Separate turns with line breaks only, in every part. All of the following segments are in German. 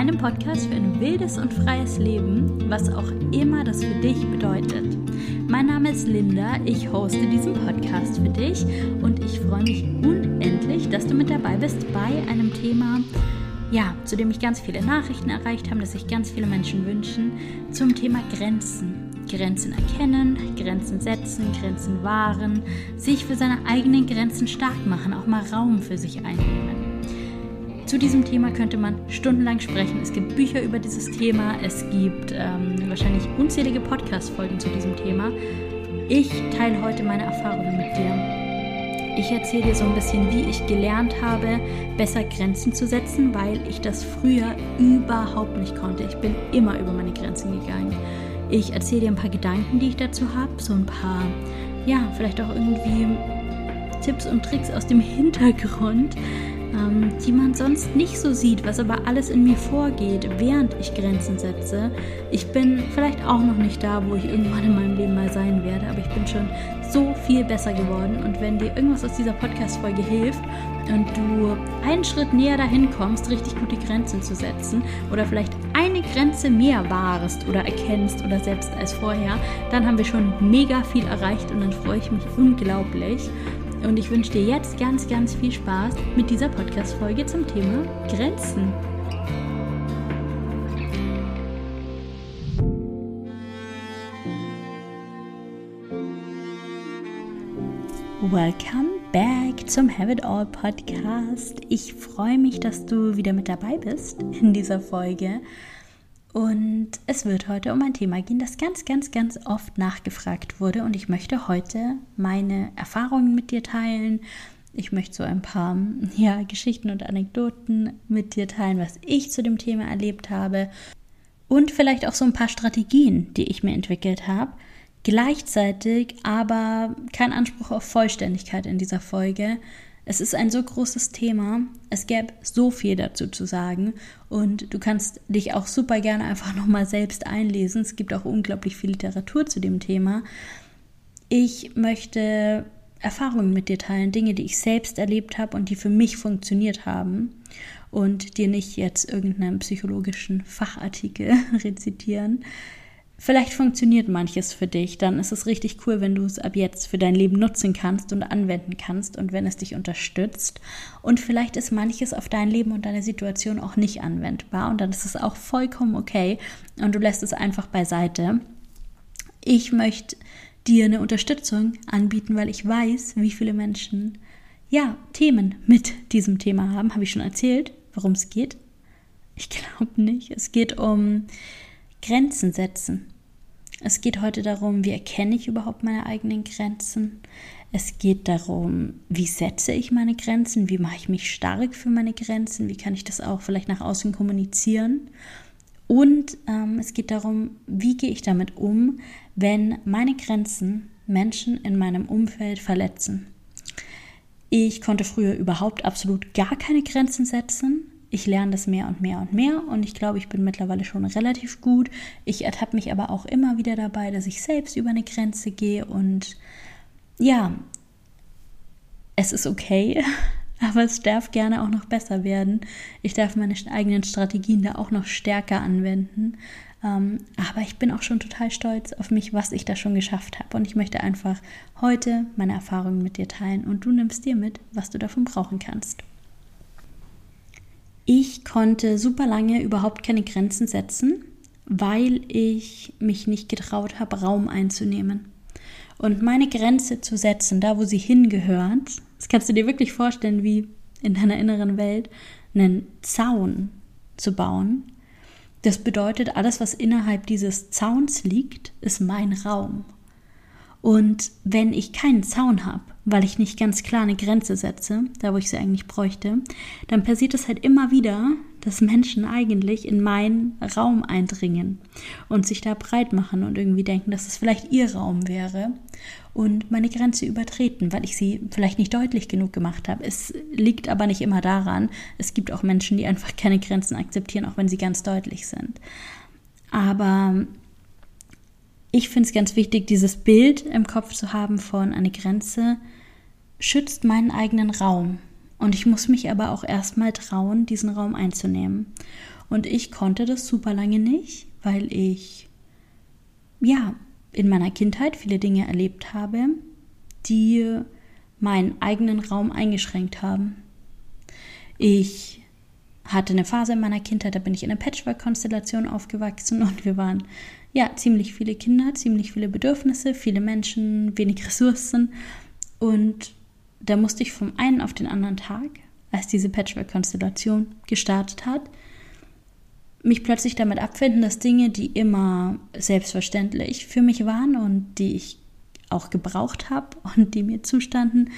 deinem Podcast für ein wildes und freies Leben, was auch immer das für dich bedeutet. Mein Name ist Linda, ich hoste diesen Podcast für dich und ich freue mich unendlich, dass du mit dabei bist bei einem Thema, ja, zu dem mich ganz viele Nachrichten erreicht haben, das sich ganz viele Menschen wünschen, zum Thema Grenzen. Grenzen erkennen, Grenzen setzen, Grenzen wahren, sich für seine eigenen Grenzen stark machen, auch mal Raum für sich einnehmen. Zu diesem Thema könnte man stundenlang sprechen. Es gibt Bücher über dieses Thema, es gibt ähm, wahrscheinlich unzählige Podcast-Folgen zu diesem Thema. Ich teile heute meine Erfahrungen mit dir. Ich erzähle dir so ein bisschen, wie ich gelernt habe, besser Grenzen zu setzen, weil ich das früher überhaupt nicht konnte. Ich bin immer über meine Grenzen gegangen. Ich erzähle dir ein paar Gedanken, die ich dazu habe, so ein paar, ja, vielleicht auch irgendwie Tipps und Tricks aus dem Hintergrund, ähm, die man sonst nicht so sieht, was aber alles in mir vorgeht, während ich Grenzen setze. Ich bin vielleicht auch noch nicht da, wo ich irgendwann in meinem Leben mal sein werde, aber ich bin schon so viel besser geworden. Und wenn dir irgendwas aus dieser Podcast-Folge hilft und du einen Schritt näher dahin kommst, richtig gute Grenzen zu setzen oder vielleicht eine Grenze mehr wahrest oder erkennst oder selbst als vorher, dann haben wir schon mega viel erreicht und dann freue ich mich unglaublich. Und ich wünsche dir jetzt ganz, ganz viel Spaß mit dieser Podcast-Folge zum Thema Grenzen. Welcome back zum Have It All Podcast. Ich freue mich, dass du wieder mit dabei bist in dieser Folge. Und es wird heute um ein Thema gehen, das ganz, ganz, ganz oft nachgefragt wurde. Und ich möchte heute meine Erfahrungen mit dir teilen. Ich möchte so ein paar ja, Geschichten und Anekdoten mit dir teilen, was ich zu dem Thema erlebt habe. Und vielleicht auch so ein paar Strategien, die ich mir entwickelt habe. Gleichzeitig aber kein Anspruch auf Vollständigkeit in dieser Folge, es ist ein so großes Thema. Es gäbe so viel dazu zu sagen. Und du kannst dich auch super gerne einfach nochmal selbst einlesen. Es gibt auch unglaublich viel Literatur zu dem Thema. Ich möchte Erfahrungen mit dir teilen, Dinge, die ich selbst erlebt habe und die für mich funktioniert haben. Und dir nicht jetzt irgendeinen psychologischen Fachartikel rezitieren. Vielleicht funktioniert manches für dich, dann ist es richtig cool, wenn du es ab jetzt für dein Leben nutzen kannst und anwenden kannst und wenn es dich unterstützt. Und vielleicht ist manches auf dein Leben und deine Situation auch nicht anwendbar und dann ist es auch vollkommen okay und du lässt es einfach beiseite. Ich möchte dir eine Unterstützung anbieten, weil ich weiß, wie viele Menschen ja Themen mit diesem Thema haben. Habe ich schon erzählt, worum es geht? Ich glaube nicht. Es geht um Grenzen setzen. Es geht heute darum, wie erkenne ich überhaupt meine eigenen Grenzen. Es geht darum, wie setze ich meine Grenzen, wie mache ich mich stark für meine Grenzen, wie kann ich das auch vielleicht nach außen kommunizieren. Und ähm, es geht darum, wie gehe ich damit um, wenn meine Grenzen Menschen in meinem Umfeld verletzen. Ich konnte früher überhaupt absolut gar keine Grenzen setzen ich lerne das mehr und mehr und mehr und ich glaube, ich bin mittlerweile schon relativ gut. Ich ertappe mich aber auch immer wieder dabei, dass ich selbst über eine Grenze gehe und ja, es ist okay, aber es darf gerne auch noch besser werden. Ich darf meine eigenen Strategien da auch noch stärker anwenden. Ähm, aber ich bin auch schon total stolz auf mich, was ich da schon geschafft habe. Und ich möchte einfach heute meine Erfahrungen mit dir teilen und du nimmst dir mit, was du davon brauchen kannst. Ich konnte super lange überhaupt keine Grenzen setzen, weil ich mich nicht getraut habe, Raum einzunehmen. Und meine Grenze zu setzen, da wo sie hingehört, das kannst du dir wirklich vorstellen, wie in deiner inneren Welt, einen Zaun zu bauen. Das bedeutet, alles, was innerhalb dieses Zauns liegt, ist mein Raum. Und wenn ich keinen Zaun habe, weil ich nicht ganz klar eine Grenze setze, da wo ich sie eigentlich bräuchte, dann passiert es halt immer wieder, dass Menschen eigentlich in meinen Raum eindringen und sich da breit machen und irgendwie denken, dass es vielleicht ihr Raum wäre und meine Grenze übertreten, weil ich sie vielleicht nicht deutlich genug gemacht habe. Es liegt aber nicht immer daran. Es gibt auch Menschen, die einfach keine Grenzen akzeptieren, auch wenn sie ganz deutlich sind. Aber ich finde es ganz wichtig, dieses Bild im Kopf zu haben von eine Grenze schützt meinen eigenen Raum. Und ich muss mich aber auch erstmal trauen, diesen Raum einzunehmen. Und ich konnte das super lange nicht, weil ich, ja, in meiner Kindheit viele Dinge erlebt habe, die meinen eigenen Raum eingeschränkt haben. Ich hatte eine Phase in meiner Kindheit, da bin ich in einer Patchwork-Konstellation aufgewachsen und wir waren ja ziemlich viele Kinder, ziemlich viele Bedürfnisse, viele Menschen, wenig Ressourcen. Und da musste ich vom einen auf den anderen Tag, als diese Patchwork-Konstellation gestartet hat, mich plötzlich damit abfinden, dass Dinge, die immer selbstverständlich für mich waren und die ich auch gebraucht habe und die mir zustanden,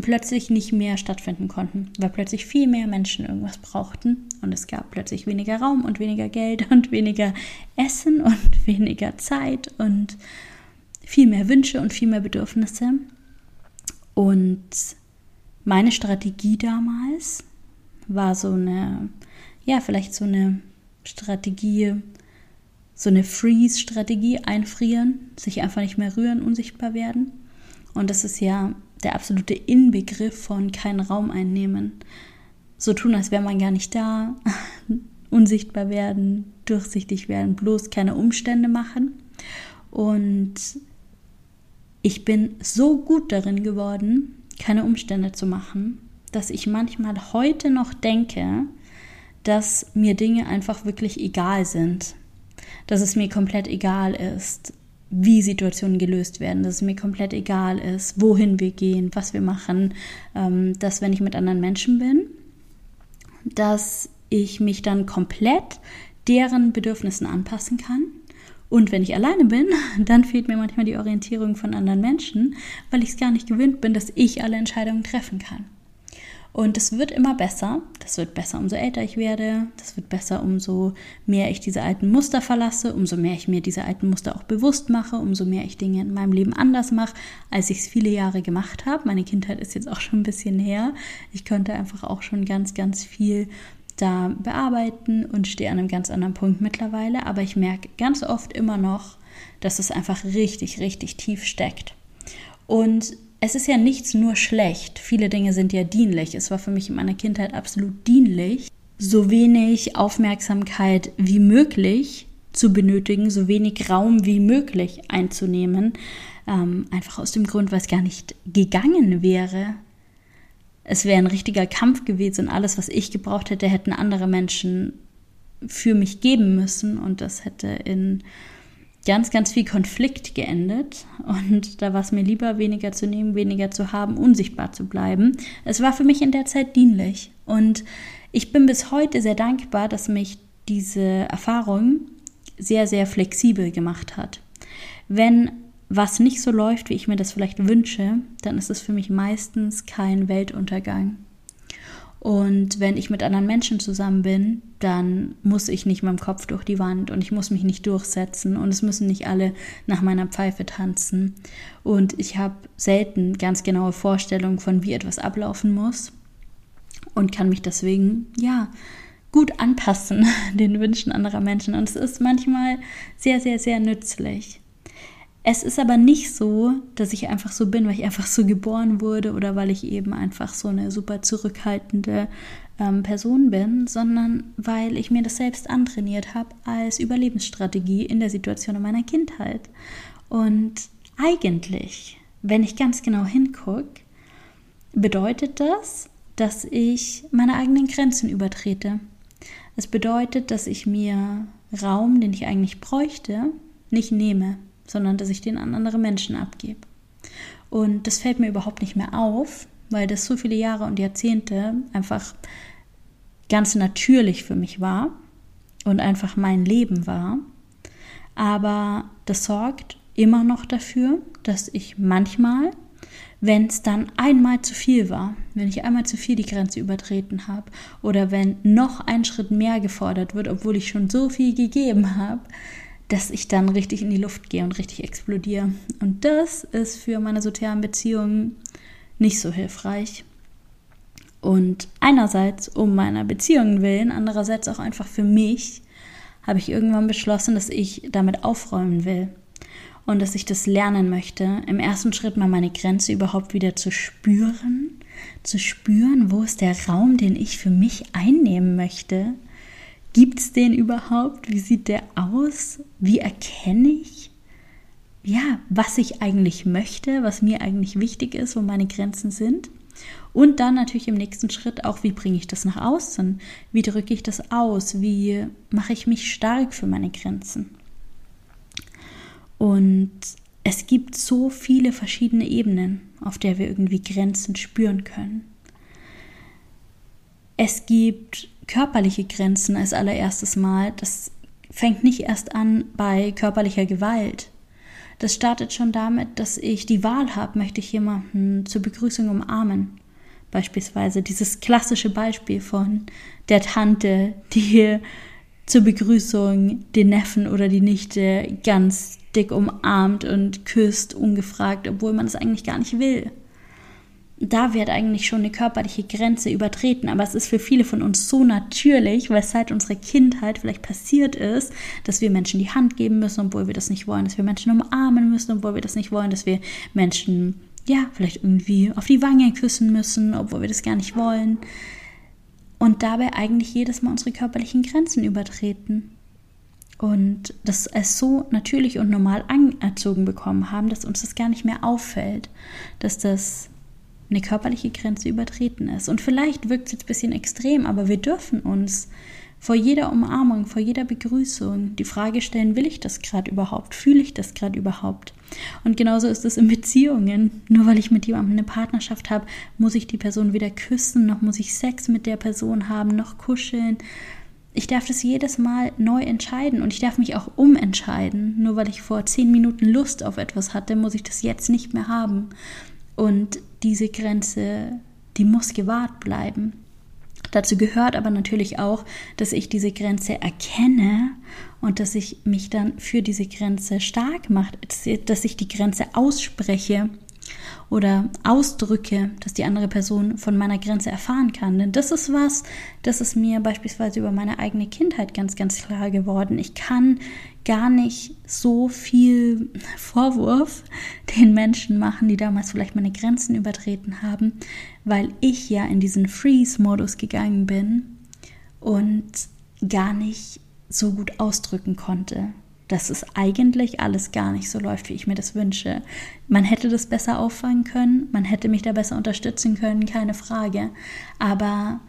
plötzlich nicht mehr stattfinden konnten, weil plötzlich viel mehr Menschen irgendwas brauchten und es gab plötzlich weniger Raum und weniger Geld und weniger Essen und weniger Zeit und viel mehr Wünsche und viel mehr Bedürfnisse. Und meine Strategie damals war so eine, ja, vielleicht so eine Strategie, so eine Freeze-Strategie, einfrieren, sich einfach nicht mehr rühren, unsichtbar werden. Und das ist ja der absolute Inbegriff von keinen Raum einnehmen. So tun, als wäre man gar nicht da, unsichtbar werden, durchsichtig werden, bloß keine Umstände machen. Und ich bin so gut darin geworden, keine Umstände zu machen, dass ich manchmal heute noch denke, dass mir Dinge einfach wirklich egal sind. Dass es mir komplett egal ist, wie Situationen gelöst werden, dass es mir komplett egal ist, wohin wir gehen, was wir machen, ähm, dass wenn ich mit anderen Menschen bin, dass ich mich dann komplett deren Bedürfnissen anpassen kann. Und wenn ich alleine bin, dann fehlt mir manchmal die Orientierung von anderen Menschen, weil ich es gar nicht gewöhnt bin, dass ich alle Entscheidungen treffen kann. Und es wird immer besser. Das wird besser, umso älter ich werde. Das wird besser, umso mehr ich diese alten Muster verlasse, umso mehr ich mir diese alten Muster auch bewusst mache, umso mehr ich Dinge in meinem Leben anders mache, als ich es viele Jahre gemacht habe. Meine Kindheit ist jetzt auch schon ein bisschen her. Ich konnte einfach auch schon ganz, ganz viel da bearbeiten und stehe an einem ganz anderen Punkt mittlerweile. Aber ich merke ganz oft immer noch, dass es einfach richtig, richtig tief steckt. Und es ist ja nichts nur schlecht. Viele Dinge sind ja dienlich. Es war für mich in meiner Kindheit absolut dienlich, so wenig Aufmerksamkeit wie möglich zu benötigen, so wenig Raum wie möglich einzunehmen. Ähm, einfach aus dem Grund, weil es gar nicht gegangen wäre. Es wäre ein richtiger Kampf gewesen und alles, was ich gebraucht hätte, hätten andere Menschen für mich geben müssen und das hätte in ganz, ganz viel Konflikt geendet. Und da war es mir lieber, weniger zu nehmen, weniger zu haben, unsichtbar zu bleiben. Es war für mich in der Zeit dienlich. Und ich bin bis heute sehr dankbar, dass mich diese Erfahrung sehr, sehr flexibel gemacht hat. Wenn was nicht so läuft, wie ich mir das vielleicht wünsche, dann ist es für mich meistens kein Weltuntergang. Und wenn ich mit anderen Menschen zusammen bin, dann muss ich nicht mit dem Kopf durch die Wand und ich muss mich nicht durchsetzen und es müssen nicht alle nach meiner Pfeife tanzen. Und ich habe selten ganz genaue Vorstellungen von, wie etwas ablaufen muss und kann mich deswegen, ja, gut anpassen den Wünschen anderer Menschen. Und es ist manchmal sehr, sehr, sehr nützlich. Es ist aber nicht so, dass ich einfach so bin, weil ich einfach so geboren wurde oder weil ich eben einfach so eine super zurückhaltende ähm, Person bin, sondern weil ich mir das selbst antrainiert habe als Überlebensstrategie in der Situation in meiner Kindheit. Und eigentlich, wenn ich ganz genau hingucke, bedeutet das, dass ich meine eigenen Grenzen übertrete. Es bedeutet, dass ich mir Raum, den ich eigentlich bräuchte, nicht nehme sondern dass ich den an andere Menschen abgebe. Und das fällt mir überhaupt nicht mehr auf, weil das so viele Jahre und Jahrzehnte einfach ganz natürlich für mich war und einfach mein Leben war. Aber das sorgt immer noch dafür, dass ich manchmal, wenn es dann einmal zu viel war, wenn ich einmal zu viel die Grenze übertreten habe oder wenn noch ein Schritt mehr gefordert wird, obwohl ich schon so viel gegeben habe, dass ich dann richtig in die Luft gehe und richtig explodiere. Und das ist für meine sozialen Beziehungen nicht so hilfreich. Und einerseits um meiner Beziehungen willen, andererseits auch einfach für mich, habe ich irgendwann beschlossen, dass ich damit aufräumen will und dass ich das lernen möchte, im ersten Schritt mal meine Grenze überhaupt wieder zu spüren, zu spüren, wo ist der Raum, den ich für mich einnehmen möchte. Gibt es den überhaupt? Wie sieht der aus? Wie erkenne ich, ja, was ich eigentlich möchte, was mir eigentlich wichtig ist, wo meine Grenzen sind? Und dann natürlich im nächsten Schritt auch, wie bringe ich das nach außen? Wie drücke ich das aus? Wie mache ich mich stark für meine Grenzen? Und es gibt so viele verschiedene Ebenen, auf der wir irgendwie Grenzen spüren können. Es gibt körperliche Grenzen als allererstes Mal. Das fängt nicht erst an bei körperlicher Gewalt. Das startet schon damit, dass ich die Wahl habe, möchte ich jemanden zur Begrüßung umarmen. Beispielsweise dieses klassische Beispiel von der Tante, die zur Begrüßung den Neffen oder die Nichte ganz dick umarmt und küsst, ungefragt, obwohl man es eigentlich gar nicht will. Da wird eigentlich schon eine körperliche Grenze übertreten, aber es ist für viele von uns so natürlich, weil es seit unserer Kindheit vielleicht passiert ist, dass wir Menschen die Hand geben müssen, obwohl wir das nicht wollen, dass wir Menschen umarmen müssen, obwohl wir das nicht wollen, dass wir Menschen ja, vielleicht irgendwie auf die Wange küssen müssen, obwohl wir das gar nicht wollen. Und dabei eigentlich jedes Mal unsere körperlichen Grenzen übertreten. Und das es so natürlich und normal anerzogen bekommen haben, dass uns das gar nicht mehr auffällt, dass das eine körperliche Grenze übertreten ist. Und vielleicht wirkt es jetzt ein bisschen extrem, aber wir dürfen uns vor jeder Umarmung, vor jeder Begrüßung die Frage stellen, will ich das gerade überhaupt? Fühle ich das gerade überhaupt? Und genauso ist es in Beziehungen. Nur weil ich mit jemandem eine Partnerschaft habe, muss ich die Person weder küssen, noch muss ich Sex mit der Person haben, noch kuscheln. Ich darf das jedes Mal neu entscheiden und ich darf mich auch umentscheiden. Nur weil ich vor zehn Minuten Lust auf etwas hatte, muss ich das jetzt nicht mehr haben. Und diese Grenze, die muss gewahrt bleiben. Dazu gehört aber natürlich auch, dass ich diese Grenze erkenne und dass ich mich dann für diese Grenze stark mache, dass ich die Grenze ausspreche oder ausdrücke, dass die andere Person von meiner Grenze erfahren kann. Denn das ist was, das ist mir beispielsweise über meine eigene Kindheit ganz, ganz klar geworden. Ich kann gar nicht so viel Vorwurf den Menschen machen, die damals vielleicht meine Grenzen übertreten haben, weil ich ja in diesen Freeze-Modus gegangen bin und gar nicht so gut ausdrücken konnte, dass es eigentlich alles gar nicht so läuft, wie ich mir das wünsche. Man hätte das besser auffangen können, man hätte mich da besser unterstützen können, keine Frage. Aber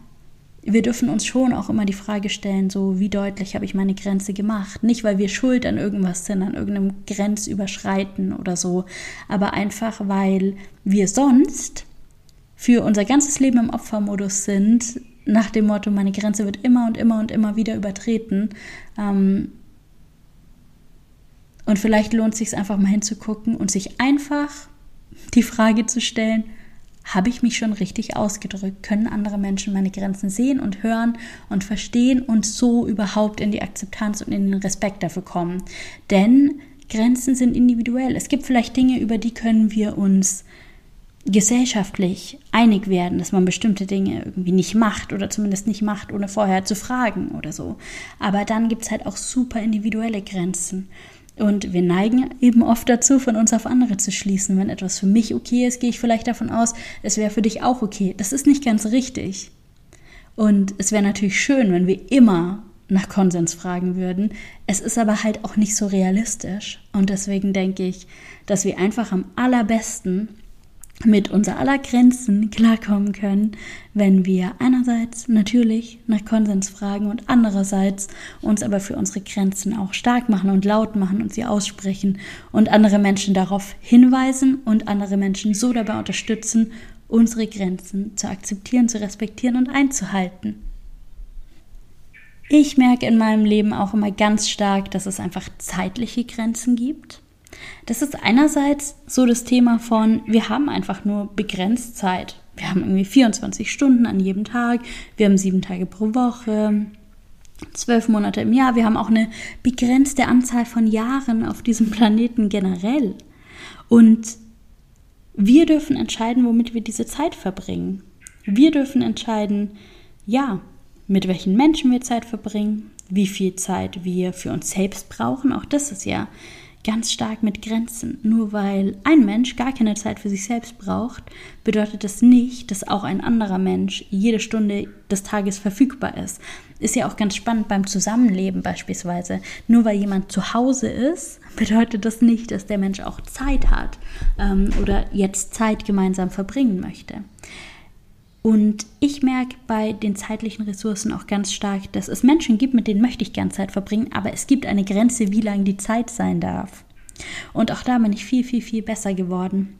wir dürfen uns schon auch immer die Frage stellen, so wie deutlich habe ich meine Grenze gemacht. Nicht, weil wir schuld an irgendwas sind, an irgendeinem Grenzüberschreiten oder so, aber einfach, weil wir sonst für unser ganzes Leben im Opfermodus sind, nach dem Motto, meine Grenze wird immer und immer und immer wieder übertreten. Ähm, und vielleicht lohnt es sich einfach mal hinzugucken und sich einfach die Frage zu stellen, habe ich mich schon richtig ausgedrückt? Können andere Menschen meine Grenzen sehen und hören und verstehen und so überhaupt in die Akzeptanz und in den Respekt dafür kommen? Denn Grenzen sind individuell. Es gibt vielleicht Dinge, über die können wir uns gesellschaftlich einig werden, dass man bestimmte Dinge irgendwie nicht macht oder zumindest nicht macht, ohne vorher zu fragen oder so. Aber dann gibt es halt auch super individuelle Grenzen. Und wir neigen eben oft dazu, von uns auf andere zu schließen. Wenn etwas für mich okay ist, gehe ich vielleicht davon aus, es wäre für dich auch okay. Das ist nicht ganz richtig. Und es wäre natürlich schön, wenn wir immer nach Konsens fragen würden. Es ist aber halt auch nicht so realistisch. Und deswegen denke ich, dass wir einfach am allerbesten mit unser aller Grenzen klarkommen können, wenn wir einerseits natürlich nach Konsens fragen und andererseits uns aber für unsere Grenzen auch stark machen und laut machen und sie aussprechen und andere Menschen darauf hinweisen und andere Menschen so dabei unterstützen, unsere Grenzen zu akzeptieren, zu respektieren und einzuhalten. Ich merke in meinem Leben auch immer ganz stark, dass es einfach zeitliche Grenzen gibt das ist einerseits so das Thema von, wir haben einfach nur begrenzt Zeit. Wir haben irgendwie 24 Stunden an jedem Tag, wir haben sieben Tage pro Woche, zwölf Monate im Jahr, wir haben auch eine begrenzte Anzahl von Jahren auf diesem Planeten generell. Und wir dürfen entscheiden, womit wir diese Zeit verbringen. Wir dürfen entscheiden, ja, mit welchen Menschen wir Zeit verbringen, wie viel Zeit wir für uns selbst brauchen. Auch das ist ja ganz stark mit Grenzen. Nur weil ein Mensch gar keine Zeit für sich selbst braucht, bedeutet das nicht, dass auch ein anderer Mensch jede Stunde des Tages verfügbar ist. Ist ja auch ganz spannend beim Zusammenleben beispielsweise. Nur weil jemand zu Hause ist, bedeutet das nicht, dass der Mensch auch Zeit hat ähm, oder jetzt Zeit gemeinsam verbringen möchte. Und ich merke bei den zeitlichen Ressourcen auch ganz stark, dass es Menschen gibt, mit denen möchte ich gern Zeit verbringen, aber es gibt eine Grenze, wie lang die Zeit sein darf. Und auch da bin ich viel, viel, viel besser geworden.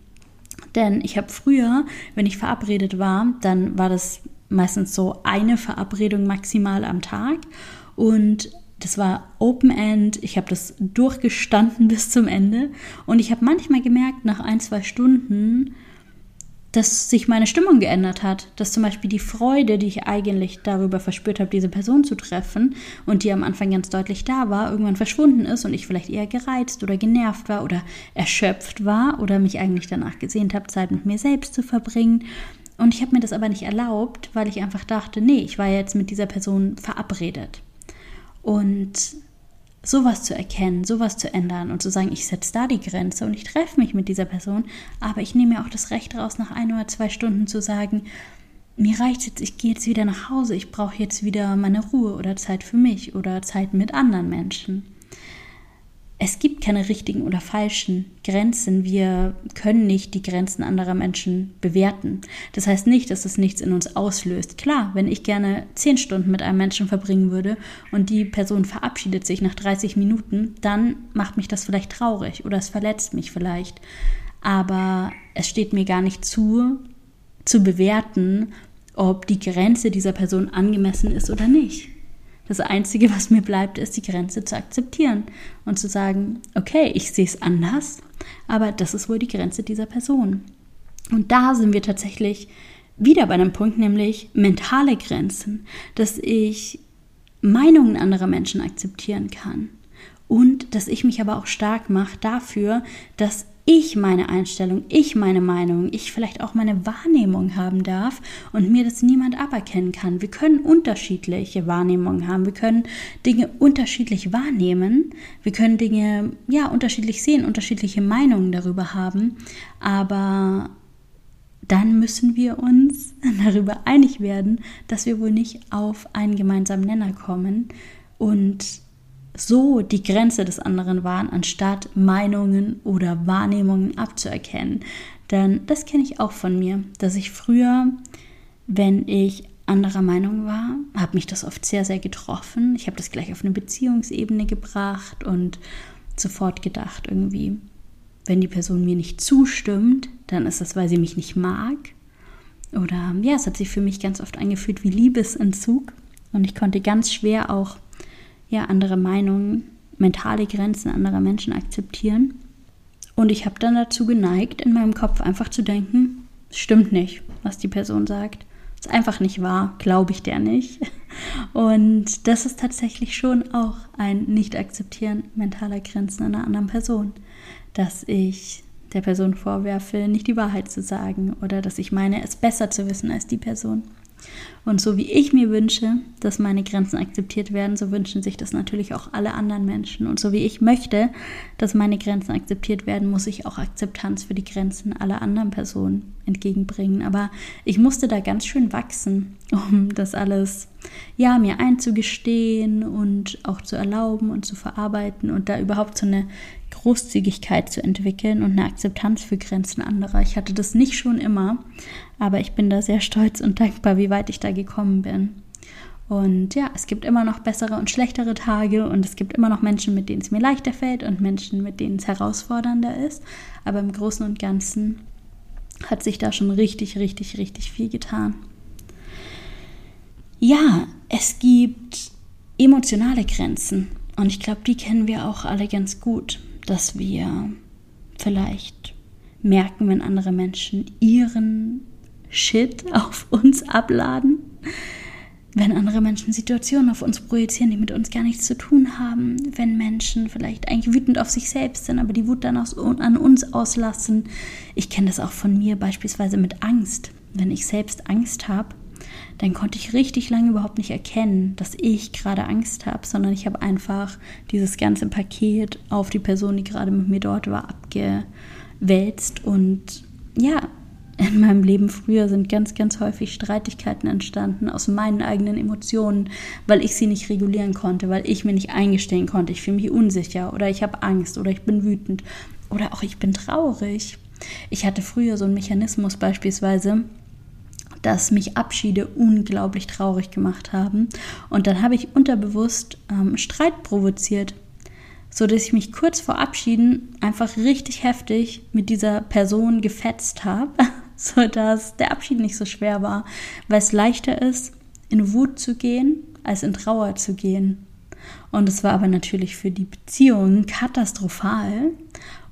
Denn ich habe früher, wenn ich verabredet war, dann war das meistens so eine Verabredung maximal am Tag. Und das war Open End. Ich habe das durchgestanden bis zum Ende. Und ich habe manchmal gemerkt, nach ein, zwei Stunden, dass sich meine Stimmung geändert hat, dass zum Beispiel die Freude, die ich eigentlich darüber verspürt habe, diese Person zu treffen und die am Anfang ganz deutlich da war, irgendwann verschwunden ist und ich vielleicht eher gereizt oder genervt war oder erschöpft war oder mich eigentlich danach gesehnt habe, Zeit mit mir selbst zu verbringen. Und ich habe mir das aber nicht erlaubt, weil ich einfach dachte, nee, ich war jetzt mit dieser Person verabredet. Und sowas zu erkennen, sowas zu ändern und zu sagen, ich setze da die Grenze und ich treffe mich mit dieser Person, aber ich nehme mir auch das Recht raus, nach ein oder zwei Stunden zu sagen, mir reicht jetzt, ich gehe jetzt wieder nach Hause, ich brauche jetzt wieder meine Ruhe oder Zeit für mich oder Zeit mit anderen Menschen es gibt keine richtigen oder falschen Grenzen. Wir können nicht die Grenzen anderer Menschen bewerten. Das heißt nicht, dass es nichts in uns auslöst. Klar, wenn ich gerne zehn Stunden mit einem Menschen verbringen würde und die Person verabschiedet sich nach 30 Minuten, dann macht mich das vielleicht traurig oder es verletzt mich vielleicht. Aber es steht mir gar nicht zu, zu bewerten, ob die Grenze dieser Person angemessen ist oder nicht. Das Einzige, was mir bleibt, ist die Grenze zu akzeptieren und zu sagen, okay, ich sehe es anders, aber das ist wohl die Grenze dieser Person. Und da sind wir tatsächlich wieder bei einem Punkt, nämlich mentale Grenzen, dass ich Meinungen anderer Menschen akzeptieren kann und dass ich mich aber auch stark mache dafür, dass ich meine Einstellung, ich meine Meinung, ich vielleicht auch meine Wahrnehmung haben darf und mir das niemand aberkennen kann. Wir können unterschiedliche Wahrnehmungen haben, wir können Dinge unterschiedlich wahrnehmen, wir können Dinge ja unterschiedlich sehen, unterschiedliche Meinungen darüber haben, aber dann müssen wir uns darüber einig werden, dass wir wohl nicht auf einen gemeinsamen Nenner kommen und so die Grenze des anderen wahren, anstatt Meinungen oder Wahrnehmungen abzuerkennen. Denn das kenne ich auch von mir, dass ich früher, wenn ich anderer Meinung war, habe mich das oft sehr, sehr getroffen. Ich habe das gleich auf eine Beziehungsebene gebracht und sofort gedacht, irgendwie, wenn die Person mir nicht zustimmt, dann ist das, weil sie mich nicht mag. Oder ja, es hat sich für mich ganz oft angefühlt wie Liebesentzug. Und ich konnte ganz schwer auch ja, andere Meinungen, mentale Grenzen anderer Menschen akzeptieren. Und ich habe dann dazu geneigt, in meinem Kopf einfach zu denken, stimmt nicht, was die Person sagt. Ist einfach nicht wahr, glaube ich der nicht. Und das ist tatsächlich schon auch ein Nicht-Akzeptieren mentaler Grenzen einer anderen Person. Dass ich der Person vorwerfe, nicht die Wahrheit zu sagen oder dass ich meine, es besser zu wissen als die Person. Und so wie ich mir wünsche, dass meine Grenzen akzeptiert werden, so wünschen sich das natürlich auch alle anderen Menschen. Und so wie ich möchte, dass meine Grenzen akzeptiert werden, muss ich auch Akzeptanz für die Grenzen aller anderen Personen entgegenbringen. Aber ich musste da ganz schön wachsen, um das alles, ja, mir einzugestehen und auch zu erlauben und zu verarbeiten und da überhaupt so eine Großzügigkeit zu entwickeln und eine Akzeptanz für Grenzen anderer. Ich hatte das nicht schon immer, aber ich bin da sehr stolz und dankbar, wie weit ich da gekommen bin. Und ja, es gibt immer noch bessere und schlechtere Tage und es gibt immer noch Menschen, mit denen es mir leichter fällt und Menschen, mit denen es herausfordernder ist. Aber im Großen und Ganzen hat sich da schon richtig, richtig, richtig viel getan. Ja, es gibt emotionale Grenzen und ich glaube, die kennen wir auch alle ganz gut dass wir vielleicht merken, wenn andere Menschen ihren Shit auf uns abladen, wenn andere Menschen Situationen auf uns projizieren, die mit uns gar nichts zu tun haben, wenn Menschen vielleicht eigentlich wütend auf sich selbst sind, aber die Wut dann aus, an uns auslassen. Ich kenne das auch von mir beispielsweise mit Angst. Wenn ich selbst Angst habe, dann konnte ich richtig lange überhaupt nicht erkennen, dass ich gerade Angst habe, sondern ich habe einfach dieses ganze Paket auf die Person, die gerade mit mir dort war, abgewälzt. Und ja, in meinem Leben früher sind ganz, ganz häufig Streitigkeiten entstanden aus meinen eigenen Emotionen, weil ich sie nicht regulieren konnte, weil ich mir nicht eingestehen konnte, ich fühle mich unsicher oder ich habe Angst oder ich bin wütend oder auch ich bin traurig. Ich hatte früher so einen Mechanismus beispielsweise, dass mich Abschiede unglaublich traurig gemacht haben. Und dann habe ich unterbewusst ähm, Streit provoziert, so dass ich mich kurz vor Abschieden einfach richtig heftig mit dieser Person gefetzt habe, so dass der Abschied nicht so schwer war, weil es leichter ist, in Wut zu gehen, als in Trauer zu gehen. Und es war aber natürlich für die Beziehung katastrophal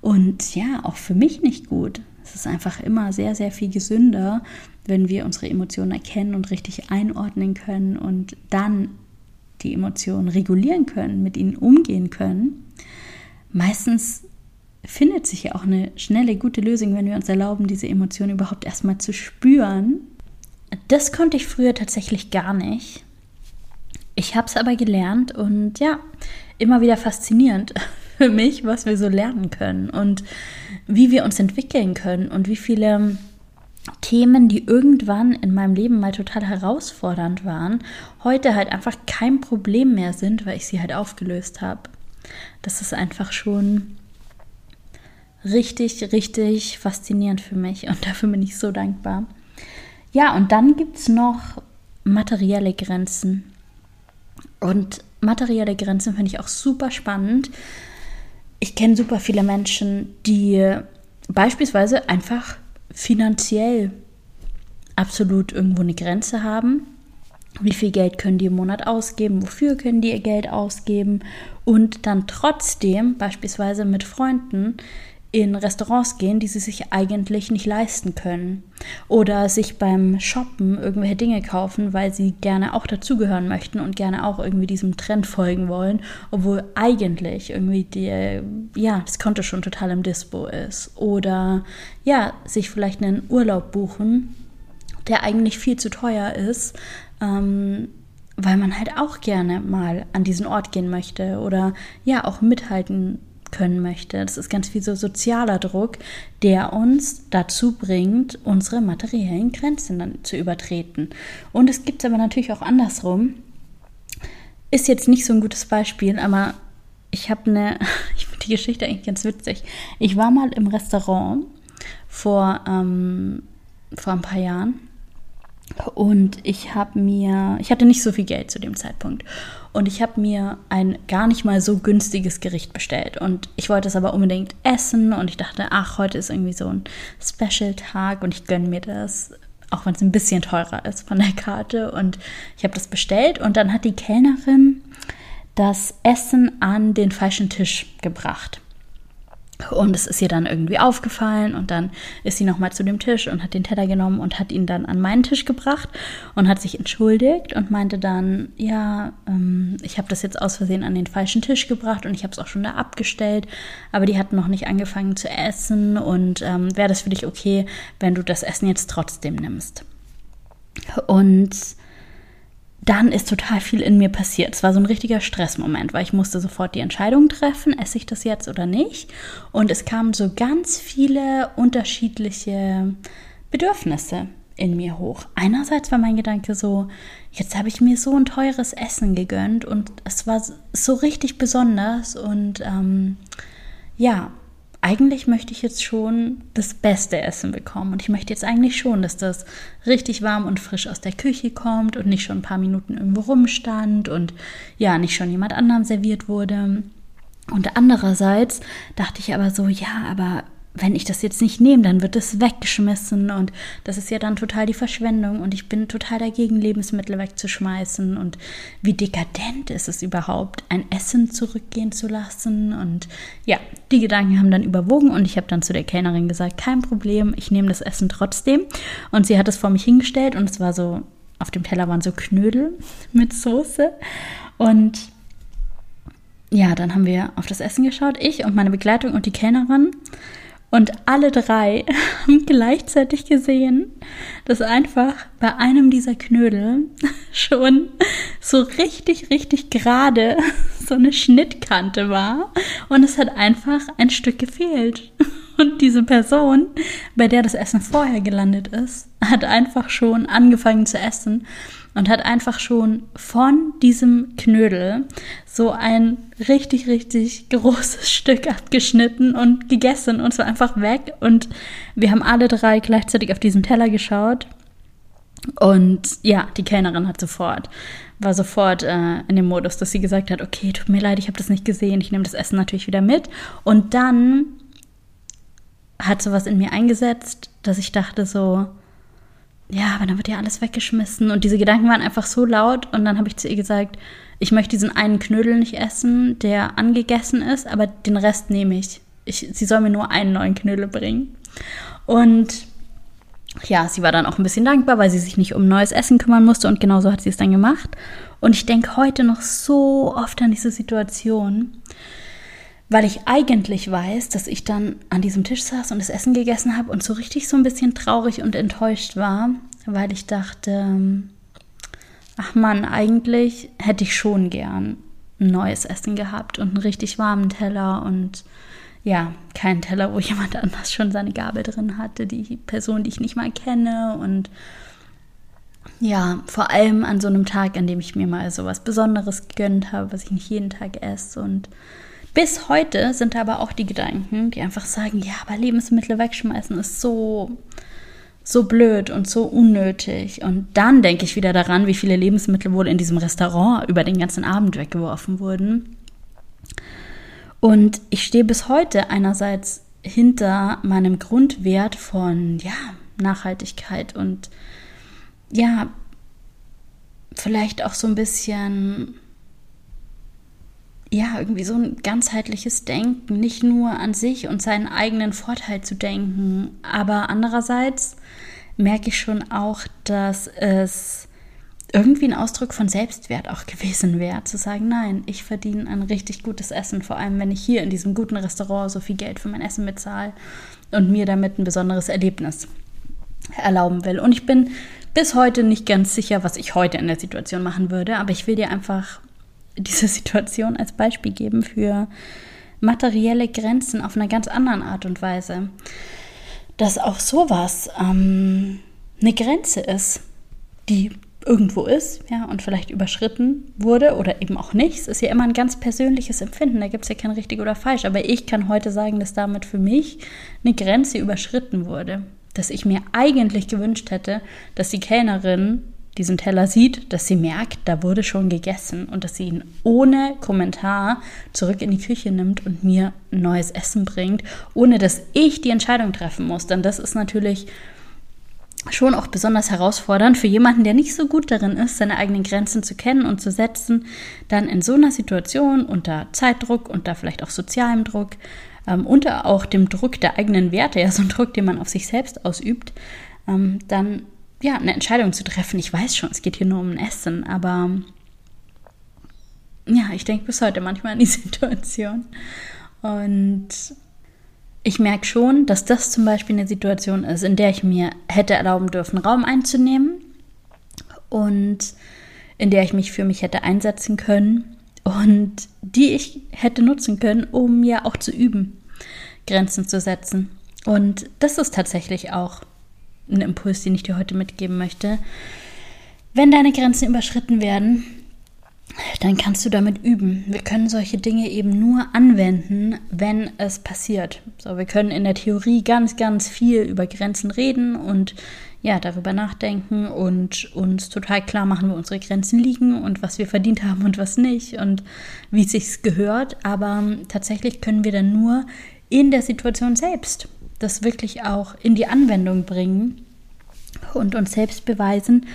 und ja, auch für mich nicht gut. Es ist einfach immer sehr, sehr viel gesünder, wenn wir unsere Emotionen erkennen und richtig einordnen können und dann die Emotionen regulieren können, mit ihnen umgehen können. Meistens findet sich ja auch eine schnelle, gute Lösung, wenn wir uns erlauben, diese Emotionen überhaupt erstmal zu spüren. Das konnte ich früher tatsächlich gar nicht. Ich habe es aber gelernt und ja, immer wieder faszinierend für mich, was wir so lernen können und wie wir uns entwickeln können und wie viele Themen, die irgendwann in meinem Leben mal total herausfordernd waren, heute halt einfach kein Problem mehr sind, weil ich sie halt aufgelöst habe. Das ist einfach schon richtig, richtig faszinierend für mich und dafür bin ich so dankbar. Ja, und dann gibt es noch materielle Grenzen. Und materielle Grenzen finde ich auch super spannend. Ich kenne super viele Menschen, die beispielsweise einfach finanziell absolut irgendwo eine Grenze haben. Wie viel Geld können die im Monat ausgeben? Wofür können die ihr Geld ausgeben? Und dann trotzdem beispielsweise mit Freunden in Restaurants gehen, die sie sich eigentlich nicht leisten können. Oder sich beim Shoppen irgendwelche Dinge kaufen, weil sie gerne auch dazugehören möchten und gerne auch irgendwie diesem Trend folgen wollen, obwohl eigentlich irgendwie die, ja, das Konto schon total im Dispo ist. Oder ja, sich vielleicht einen Urlaub buchen, der eigentlich viel zu teuer ist, ähm, weil man halt auch gerne mal an diesen Ort gehen möchte oder ja auch mithalten können möchte. Das ist ganz viel so sozialer Druck, der uns dazu bringt, unsere materiellen Grenzen dann zu übertreten. Und es gibt es aber natürlich auch andersrum. Ist jetzt nicht so ein gutes Beispiel, aber ich habe eine, ich finde die Geschichte eigentlich ganz witzig. Ich war mal im Restaurant vor, ähm, vor ein paar Jahren und ich habe mir, ich hatte nicht so viel Geld zu dem Zeitpunkt. Und ich habe mir ein gar nicht mal so günstiges Gericht bestellt. Und ich wollte es aber unbedingt essen. Und ich dachte, ach, heute ist irgendwie so ein Special-Tag und ich gönne mir das. Auch wenn es ein bisschen teurer ist von der Karte. Und ich habe das bestellt. Und dann hat die Kellnerin das Essen an den falschen Tisch gebracht. Und es ist ihr dann irgendwie aufgefallen und dann ist sie nochmal zu dem Tisch und hat den Teller genommen und hat ihn dann an meinen Tisch gebracht und hat sich entschuldigt und meinte dann, ja, ähm, ich habe das jetzt aus Versehen an den falschen Tisch gebracht und ich habe es auch schon da abgestellt, aber die hatten noch nicht angefangen zu essen und ähm, wäre das für dich okay, wenn du das Essen jetzt trotzdem nimmst? Und dann ist total viel in mir passiert. Es war so ein richtiger Stressmoment, weil ich musste sofort die Entscheidung treffen, esse ich das jetzt oder nicht. Und es kamen so ganz viele unterschiedliche Bedürfnisse in mir hoch. Einerseits war mein Gedanke so, jetzt habe ich mir so ein teures Essen gegönnt und es war so richtig besonders und ähm, ja, eigentlich möchte ich jetzt schon das beste Essen bekommen. Und ich möchte jetzt eigentlich schon, dass das richtig warm und frisch aus der Küche kommt und nicht schon ein paar Minuten irgendwo rumstand und ja, nicht schon jemand anderem serviert wurde. Und andererseits dachte ich aber so, ja, aber wenn ich das jetzt nicht nehme, dann wird es weggeschmissen und das ist ja dann total die Verschwendung und ich bin total dagegen, Lebensmittel wegzuschmeißen und wie dekadent ist es überhaupt, ein Essen zurückgehen zu lassen und ja, die Gedanken haben dann überwogen und ich habe dann zu der Kellnerin gesagt, kein Problem, ich nehme das Essen trotzdem und sie hat es vor mich hingestellt und es war so, auf dem Teller waren so Knödel mit Soße und ja, dann haben wir auf das Essen geschaut, ich und meine Begleitung und die Kellnerin Und alle drei haben gleichzeitig gesehen, dass einfach bei einem dieser Knödel schon so richtig, richtig gerade so eine Schnittkante war. Und es hat einfach ein Stück gefehlt. Und diese Person, bei der das Essen vorher gelandet ist, hat einfach schon angefangen zu essen und hat einfach schon von diesem Knödel so ein richtig, richtig großes Stück abgeschnitten und gegessen und es war einfach weg. Und wir haben alle drei gleichzeitig auf diesen Teller geschaut. Und ja, die Kellnerin hat sofort, war sofort äh, in dem Modus, dass sie gesagt hat, okay, tut mir leid, ich habe das nicht gesehen, ich nehme das Essen natürlich wieder mit. Und dann hat sowas in mir eingesetzt, dass ich dachte so, ja, aber dann wird ja alles weggeschmissen. Und diese Gedanken waren einfach so laut. Und dann habe ich zu ihr gesagt, ich möchte diesen einen Knödel nicht essen, der angegessen ist, aber den Rest nehme ich. ich sie soll mir nur einen neuen Knödel bringen. Und ja, sie war dann auch ein bisschen dankbar, weil sie sich nicht um neues Essen kümmern musste. Und genauso hat sie es dann gemacht. Und ich denke heute noch so oft an diese Situation, weil ich eigentlich weiß, dass ich dann an diesem Tisch saß und das Essen gegessen habe und so richtig so ein bisschen traurig und enttäuscht war, weil ich dachte, ach man, eigentlich hätte ich schon gern ein neues Essen gehabt und einen richtig warmen Teller und ja, keinen Teller, wo jemand anders schon seine Gabel drin hatte, die Person, die ich nicht mal kenne und ja, vor allem an so einem Tag, an dem ich mir mal so was Besonderes gegönnt habe, was ich nicht jeden Tag esse und bis heute sind aber auch die Gedanken, die einfach sagen, ja, aber Lebensmittel wegschmeißen ist so, so blöd und so unnötig. Und dann denke ich wieder daran, wie viele Lebensmittel wohl in diesem Restaurant über den ganzen Abend weggeworfen wurden. Und ich stehe bis heute einerseits hinter meinem Grundwert von, ja, Nachhaltigkeit und ja, vielleicht auch so ein bisschen ja, irgendwie so ein ganzheitliches Denken, nicht nur an sich und seinen eigenen Vorteil zu denken. Aber andererseits merke ich schon auch, dass es irgendwie ein Ausdruck von Selbstwert auch gewesen wäre, zu sagen, nein, ich verdiene ein richtig gutes Essen, vor allem wenn ich hier in diesem guten Restaurant so viel Geld für mein Essen bezahle und mir damit ein besonderes Erlebnis erlauben will. Und ich bin bis heute nicht ganz sicher, was ich heute in der Situation machen würde, aber ich will dir einfach diese Situation als Beispiel geben für materielle Grenzen auf einer ganz anderen Art und Weise. Dass auch sowas ähm, eine Grenze ist, die irgendwo ist, ja, und vielleicht überschritten wurde oder eben auch nicht. Ist ja immer ein ganz persönliches Empfinden, da gibt es ja kein richtig oder falsch. Aber ich kann heute sagen, dass damit für mich eine Grenze überschritten wurde. Dass ich mir eigentlich gewünscht hätte, dass die Kellnerin diesen Teller sieht, dass sie merkt, da wurde schon gegessen und dass sie ihn ohne Kommentar zurück in die Küche nimmt und mir neues Essen bringt, ohne dass ich die Entscheidung treffen muss. Denn das ist natürlich schon auch besonders herausfordernd für jemanden, der nicht so gut darin ist, seine eigenen Grenzen zu kennen und zu setzen, dann in so einer Situation unter Zeitdruck, unter vielleicht auch sozialem Druck, ähm, unter auch dem Druck der eigenen Werte, ja so ein Druck, den man auf sich selbst ausübt, ähm, dann ja, eine Entscheidung zu treffen. Ich weiß schon, es geht hier nur um ein Essen, aber ja, ich denke bis heute manchmal an die Situation. Und ich merke schon, dass das zum Beispiel eine Situation ist, in der ich mir hätte erlauben dürfen, Raum einzunehmen und in der ich mich für mich hätte einsetzen können und die ich hätte nutzen können, um ja auch zu üben, Grenzen zu setzen. Und das ist tatsächlich auch ein Impuls, den ich dir heute mitgeben möchte. Wenn deine Grenzen überschritten werden, dann kannst du damit üben. Wir können solche Dinge eben nur anwenden, wenn es passiert. So, wir können in der Theorie ganz, ganz viel über Grenzen reden und ja, darüber nachdenken und uns total klar machen, wo unsere Grenzen liegen und was wir verdient haben und was nicht und wie es sich gehört. Aber tatsächlich können wir dann nur in der Situation selbst das wirklich auch in die Anwendung bringen und uns selbst beweisen,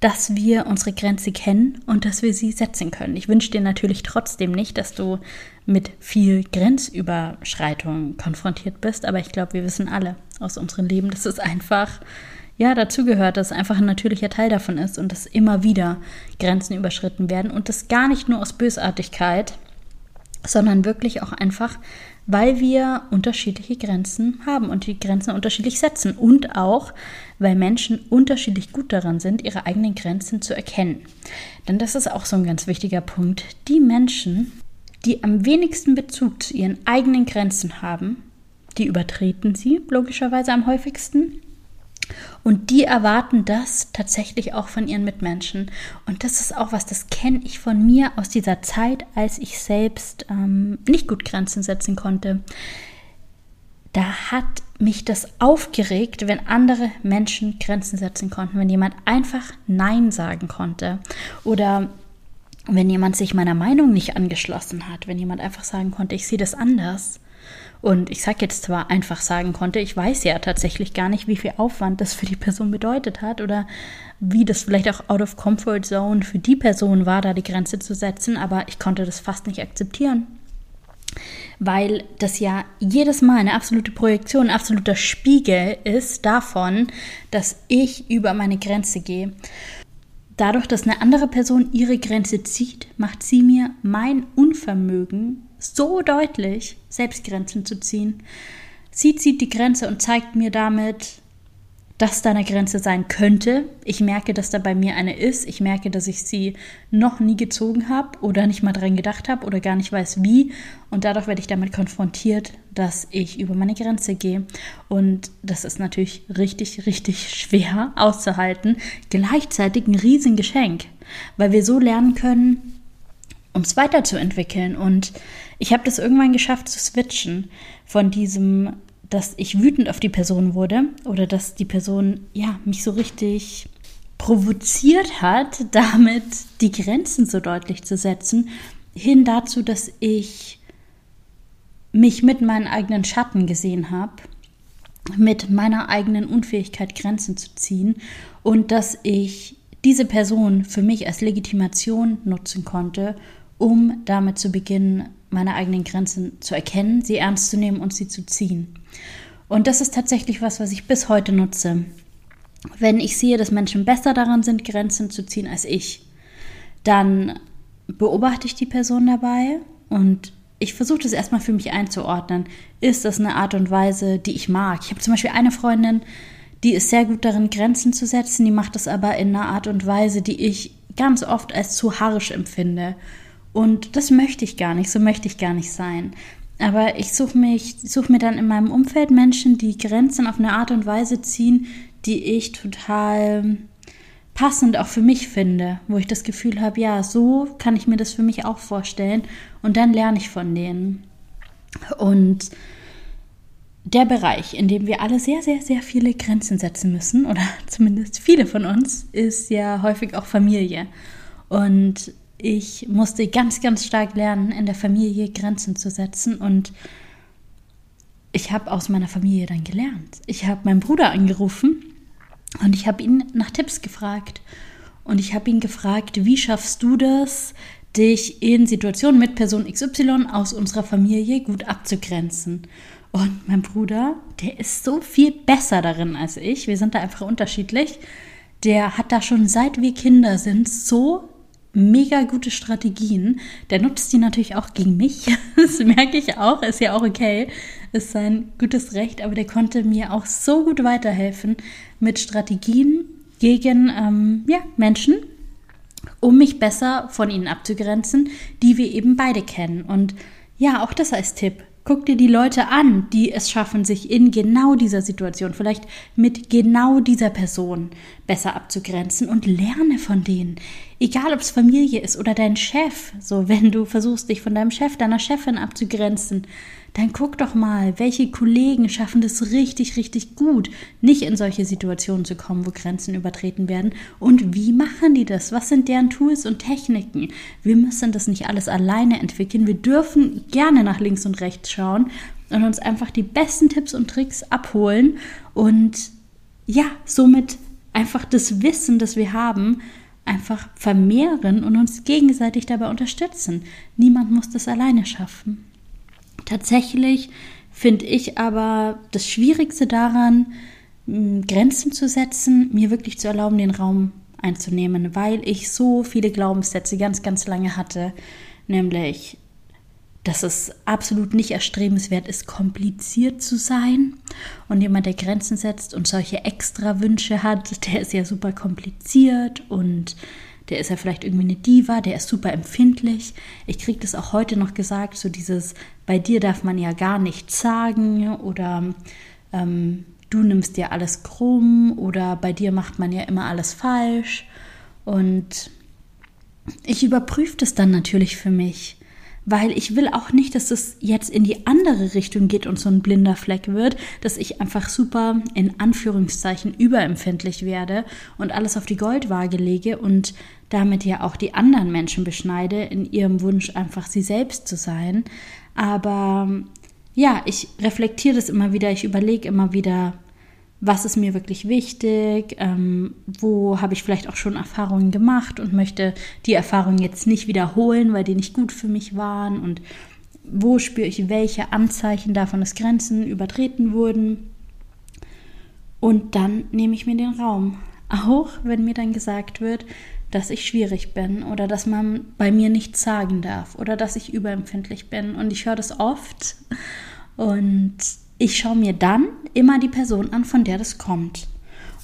dass wir unsere Grenze kennen und dass wir sie setzen können. Ich wünsche dir natürlich trotzdem nicht, dass du mit viel Grenzüberschreitung konfrontiert bist, aber ich glaube, wir wissen alle aus unserem Leben, dass es einfach ja dazugehört, dass es einfach ein natürlicher Teil davon ist und dass immer wieder Grenzen überschritten werden und das gar nicht nur aus Bösartigkeit, sondern wirklich auch einfach, weil wir unterschiedliche Grenzen haben und die Grenzen unterschiedlich setzen und auch, weil Menschen unterschiedlich gut daran sind, ihre eigenen Grenzen zu erkennen. Denn das ist auch so ein ganz wichtiger Punkt. Die Menschen, die am wenigsten Bezug zu ihren eigenen Grenzen haben, die übertreten sie logischerweise am häufigsten. Und die erwarten das tatsächlich auch von ihren Mitmenschen. Und das ist auch was, das kenne ich von mir aus dieser Zeit, als ich selbst ähm, nicht gut Grenzen setzen konnte. Da hat mich das aufgeregt, wenn andere Menschen Grenzen setzen konnten, wenn jemand einfach Nein sagen konnte oder wenn jemand sich meiner Meinung nicht angeschlossen hat, wenn jemand einfach sagen konnte, ich sehe das anders. Und ich sage jetzt zwar einfach sagen konnte, ich weiß ja tatsächlich gar nicht, wie viel Aufwand das für die Person bedeutet hat oder wie das vielleicht auch out of comfort zone für die Person war, da die Grenze zu setzen, aber ich konnte das fast nicht akzeptieren. Weil das ja jedes Mal eine absolute Projektion, ein absoluter Spiegel ist davon, dass ich über meine Grenze gehe. Dadurch, dass eine andere Person ihre Grenze zieht, macht sie mir mein Unvermögen so deutlich, Selbstgrenzen zu ziehen. Sie zieht die Grenze und zeigt mir damit, dass da eine Grenze sein könnte. Ich merke, dass da bei mir eine ist. Ich merke, dass ich sie noch nie gezogen habe oder nicht mal dran gedacht habe oder gar nicht weiß wie. Und dadurch werde ich damit konfrontiert, dass ich über meine Grenze gehe. Und das ist natürlich richtig, richtig schwer auszuhalten. Gleichzeitig ein Riesengeschenk, weil wir so lernen können, uns weiterzuentwickeln. Und ich habe das irgendwann geschafft zu switchen von diesem dass ich wütend auf die Person wurde oder dass die Person ja mich so richtig provoziert hat, damit die Grenzen so deutlich zu setzen, hin dazu, dass ich mich mit meinen eigenen Schatten gesehen habe, mit meiner eigenen Unfähigkeit Grenzen zu ziehen und dass ich diese Person für mich als Legitimation nutzen konnte, um damit zu beginnen, meine eigenen Grenzen zu erkennen, sie ernst zu nehmen und sie zu ziehen. Und das ist tatsächlich was, was ich bis heute nutze. Wenn ich sehe, dass Menschen besser daran sind, Grenzen zu ziehen als ich, dann beobachte ich die Person dabei und ich versuche das erstmal für mich einzuordnen. Ist das eine Art und Weise, die ich mag? Ich habe zum Beispiel eine Freundin, die ist sehr gut darin, Grenzen zu setzen, die macht das aber in einer Art und Weise, die ich ganz oft als zu harsch empfinde. Und das möchte ich gar nicht, so möchte ich gar nicht sein. Aber ich suche mich, suche mir dann in meinem Umfeld Menschen, die Grenzen auf eine Art und Weise ziehen, die ich total passend auch für mich finde, wo ich das Gefühl habe, ja, so kann ich mir das für mich auch vorstellen und dann lerne ich von denen. Und der Bereich, in dem wir alle sehr, sehr, sehr viele Grenzen setzen müssen, oder zumindest viele von uns, ist ja häufig auch Familie. Und ich musste ganz, ganz stark lernen, in der Familie Grenzen zu setzen und ich habe aus meiner Familie dann gelernt. Ich habe meinen Bruder angerufen und ich habe ihn nach Tipps gefragt. Und ich habe ihn gefragt, wie schaffst du das, dich in Situationen mit Person XY aus unserer Familie gut abzugrenzen? Und mein Bruder, der ist so viel besser darin als ich. Wir sind da einfach unterschiedlich. Der hat da schon seit wir Kinder sind so mega gute Strategien. Der nutzt die natürlich auch gegen mich. Das merke ich auch. Ist ja auch okay. Ist sein gutes Recht. Aber der konnte mir auch so gut weiterhelfen mit Strategien gegen ähm, ja, Menschen, um mich besser von ihnen abzugrenzen, die wir eben beide kennen. Und ja, auch das als Tipp. Guck dir die Leute an, die es schaffen, sich in genau dieser Situation, vielleicht mit genau dieser Person besser abzugrenzen und lerne von denen. Egal, ob es Familie ist oder dein Chef. So, wenn du versuchst, dich von deinem Chef, deiner Chefin abzugrenzen, dann guck doch mal, welche Kollegen schaffen das richtig, richtig gut, nicht in solche Situationen zu kommen, wo Grenzen übertreten werden. Und wie machen die das? Was sind deren Tools und Techniken? Wir müssen das nicht alles alleine entwickeln. Wir dürfen gerne nach links und rechts schauen und uns einfach die besten Tipps und Tricks abholen und ja, somit einfach das Wissen, das wir haben, einfach vermehren und uns gegenseitig dabei unterstützen. Niemand muss das alleine schaffen. Tatsächlich finde ich aber das Schwierigste daran, Grenzen zu setzen, mir wirklich zu erlauben, den Raum einzunehmen, weil ich so viele Glaubenssätze ganz, ganz lange hatte, nämlich dass es absolut nicht erstrebenswert ist, kompliziert zu sein. Und jemand, der Grenzen setzt und solche extra Wünsche hat, der ist ja super kompliziert und der ist ja vielleicht irgendwie eine Diva, der ist super empfindlich. Ich kriege das auch heute noch gesagt, so dieses, bei dir darf man ja gar nichts sagen oder ähm, du nimmst dir alles krumm oder bei dir macht man ja immer alles falsch. Und ich überprüfe das dann natürlich für mich weil ich will auch nicht, dass es jetzt in die andere Richtung geht und so ein blinder Fleck wird, dass ich einfach super in Anführungszeichen überempfindlich werde und alles auf die Goldwaage lege und damit ja auch die anderen Menschen beschneide in ihrem Wunsch einfach sie selbst zu sein. Aber ja, ich reflektiere das immer wieder, ich überlege immer wieder, was ist mir wirklich wichtig, ähm, wo habe ich vielleicht auch schon Erfahrungen gemacht und möchte die Erfahrungen jetzt nicht wiederholen, weil die nicht gut für mich waren und wo spüre ich welche Anzeichen davon, dass Grenzen übertreten wurden. Und dann nehme ich mir den Raum, auch wenn mir dann gesagt wird, dass ich schwierig bin oder dass man bei mir nichts sagen darf oder dass ich überempfindlich bin. Und ich höre das oft und ich schaue mir dann immer die Person an, von der das kommt.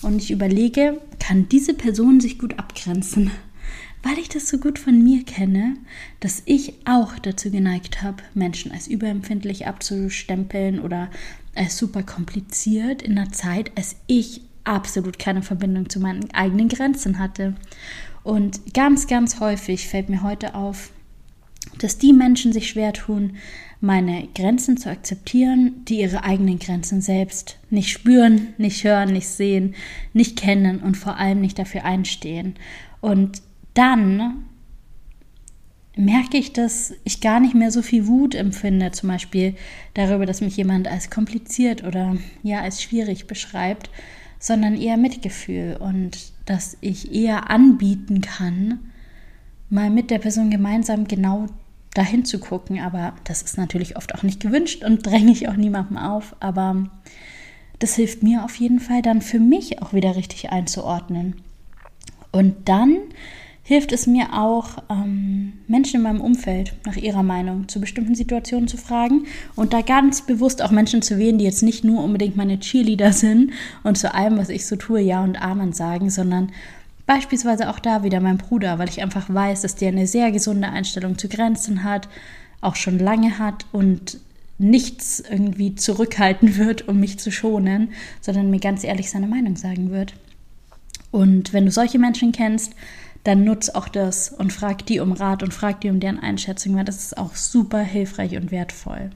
Und ich überlege, kann diese Person sich gut abgrenzen? Weil ich das so gut von mir kenne, dass ich auch dazu geneigt habe, Menschen als überempfindlich abzustempeln oder als super kompliziert in einer Zeit, als ich absolut keine Verbindung zu meinen eigenen Grenzen hatte. Und ganz, ganz häufig fällt mir heute auf, dass die Menschen sich schwer tun, meine Grenzen zu akzeptieren, die ihre eigenen Grenzen selbst nicht spüren, nicht hören, nicht sehen, nicht kennen und vor allem nicht dafür einstehen. Und dann merke ich, dass ich gar nicht mehr so viel Wut empfinde, zum Beispiel darüber, dass mich jemand als kompliziert oder ja als schwierig beschreibt, sondern eher Mitgefühl und dass ich eher anbieten kann, mal mit der Person gemeinsam genau dahin zu gucken. Aber das ist natürlich oft auch nicht gewünscht und dränge ich auch niemandem auf. Aber das hilft mir auf jeden Fall dann für mich auch wieder richtig einzuordnen. Und dann hilft es mir auch, ähm, Menschen in meinem Umfeld nach ihrer Meinung zu bestimmten Situationen zu fragen und da ganz bewusst auch Menschen zu wählen, die jetzt nicht nur unbedingt meine Cheerleader sind und zu allem, was ich so tue, Ja und Amen sagen, sondern Beispielsweise auch da wieder mein Bruder, weil ich einfach weiß, dass der eine sehr gesunde Einstellung zu Grenzen hat, auch schon lange hat und nichts irgendwie zurückhalten wird, um mich zu schonen, sondern mir ganz ehrlich seine Meinung sagen wird. Und wenn du solche Menschen kennst, dann nutz auch das und frag die um Rat und frag die um deren Einschätzung, weil das ist auch super hilfreich und wertvoll.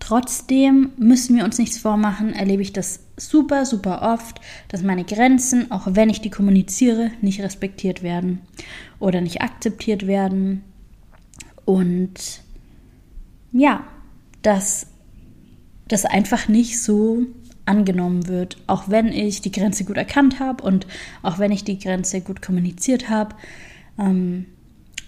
Trotzdem müssen wir uns nichts vormachen, erlebe ich das super, super oft, dass meine Grenzen, auch wenn ich die kommuniziere, nicht respektiert werden oder nicht akzeptiert werden. Und ja, dass das einfach nicht so angenommen wird, auch wenn ich die Grenze gut erkannt habe und auch wenn ich die Grenze gut kommuniziert habe. Ähm,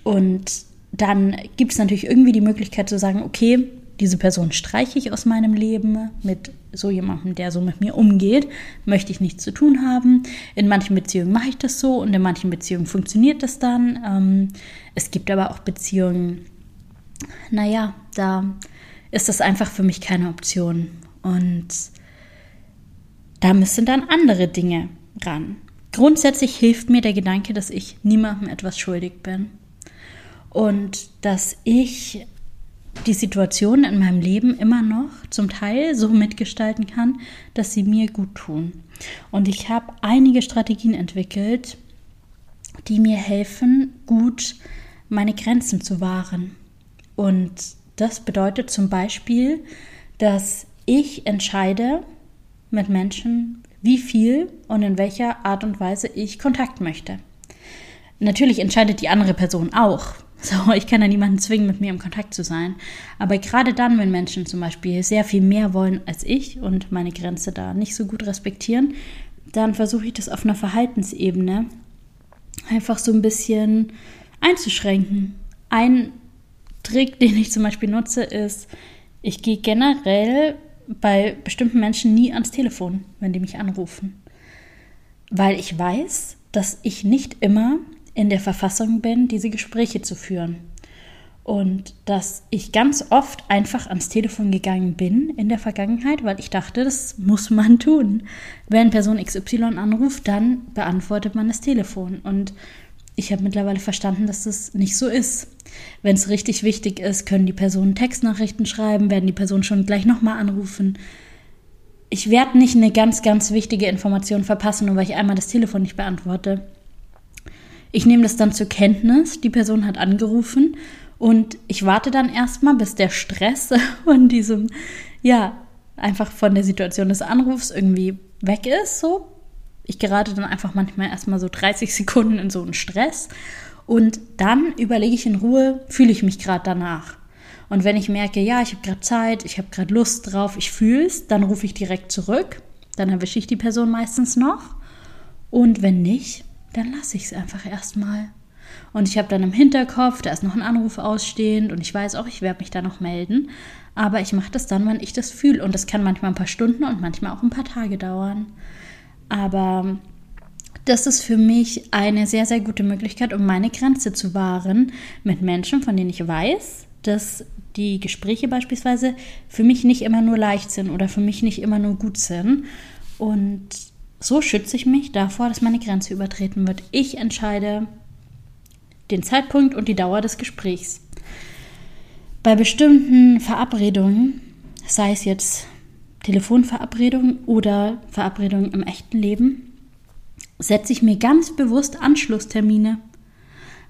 und dann gibt es natürlich irgendwie die Möglichkeit zu sagen, okay, diese Person streiche ich aus meinem Leben mit so jemandem, der so mit mir umgeht, möchte ich nichts zu tun haben. In manchen Beziehungen mache ich das so und in manchen Beziehungen funktioniert das dann. Ähm, es gibt aber auch Beziehungen, naja, da ist das einfach für mich keine Option. Und da müssen dann andere Dinge ran. Grundsätzlich hilft mir der Gedanke, dass ich niemandem etwas schuldig bin und dass ich die Situation in meinem Leben immer noch zum Teil so mitgestalten kann, dass sie mir gut tun. Und ich habe einige Strategien entwickelt, die mir helfen, gut meine Grenzen zu wahren. Und das bedeutet zum Beispiel, dass ich entscheide mit Menschen, wie viel und in welcher Art und Weise ich Kontakt möchte. Natürlich entscheidet die andere Person auch, so, ich kann ja niemanden zwingen, mit mir im Kontakt zu sein. Aber gerade dann, wenn Menschen zum Beispiel sehr viel mehr wollen als ich und meine Grenze da nicht so gut respektieren, dann versuche ich das auf einer Verhaltensebene einfach so ein bisschen einzuschränken. Ein Trick, den ich zum Beispiel nutze, ist, ich gehe generell bei bestimmten Menschen nie ans Telefon, wenn die mich anrufen. Weil ich weiß, dass ich nicht immer in der Verfassung bin, diese Gespräche zu führen. Und dass ich ganz oft einfach ans Telefon gegangen bin in der Vergangenheit, weil ich dachte, das muss man tun. Wenn Person XY anruft, dann beantwortet man das Telefon. Und ich habe mittlerweile verstanden, dass das nicht so ist. Wenn es richtig wichtig ist, können die Personen Textnachrichten schreiben, werden die Personen schon gleich nochmal anrufen. Ich werde nicht eine ganz, ganz wichtige Information verpassen, nur weil ich einmal das Telefon nicht beantworte. Ich nehme das dann zur Kenntnis, die Person hat angerufen und ich warte dann erstmal, bis der Stress von diesem, ja, einfach von der Situation des Anrufs irgendwie weg ist, so. Ich gerate dann einfach manchmal erstmal so 30 Sekunden in so einen Stress und dann überlege ich in Ruhe, fühle ich mich gerade danach. Und wenn ich merke, ja, ich habe gerade Zeit, ich habe gerade Lust drauf, ich fühle es, dann rufe ich direkt zurück. Dann erwische ich die Person meistens noch. Und wenn nicht, dann lasse ich es einfach erstmal. Und ich habe dann im Hinterkopf, da ist noch ein Anruf ausstehend und ich weiß auch, ich werde mich da noch melden. Aber ich mache das dann, wenn ich das fühle. Und das kann manchmal ein paar Stunden und manchmal auch ein paar Tage dauern. Aber das ist für mich eine sehr, sehr gute Möglichkeit, um meine Grenze zu wahren mit Menschen, von denen ich weiß, dass die Gespräche beispielsweise für mich nicht immer nur leicht sind oder für mich nicht immer nur gut sind. Und so schütze ich mich davor, dass meine Grenze übertreten wird. Ich entscheide, den Zeitpunkt und die Dauer des Gesprächs. Bei bestimmten Verabredungen, sei es jetzt Telefonverabredungen oder Verabredungen im echten Leben, setze ich mir ganz bewusst Anschlusstermine,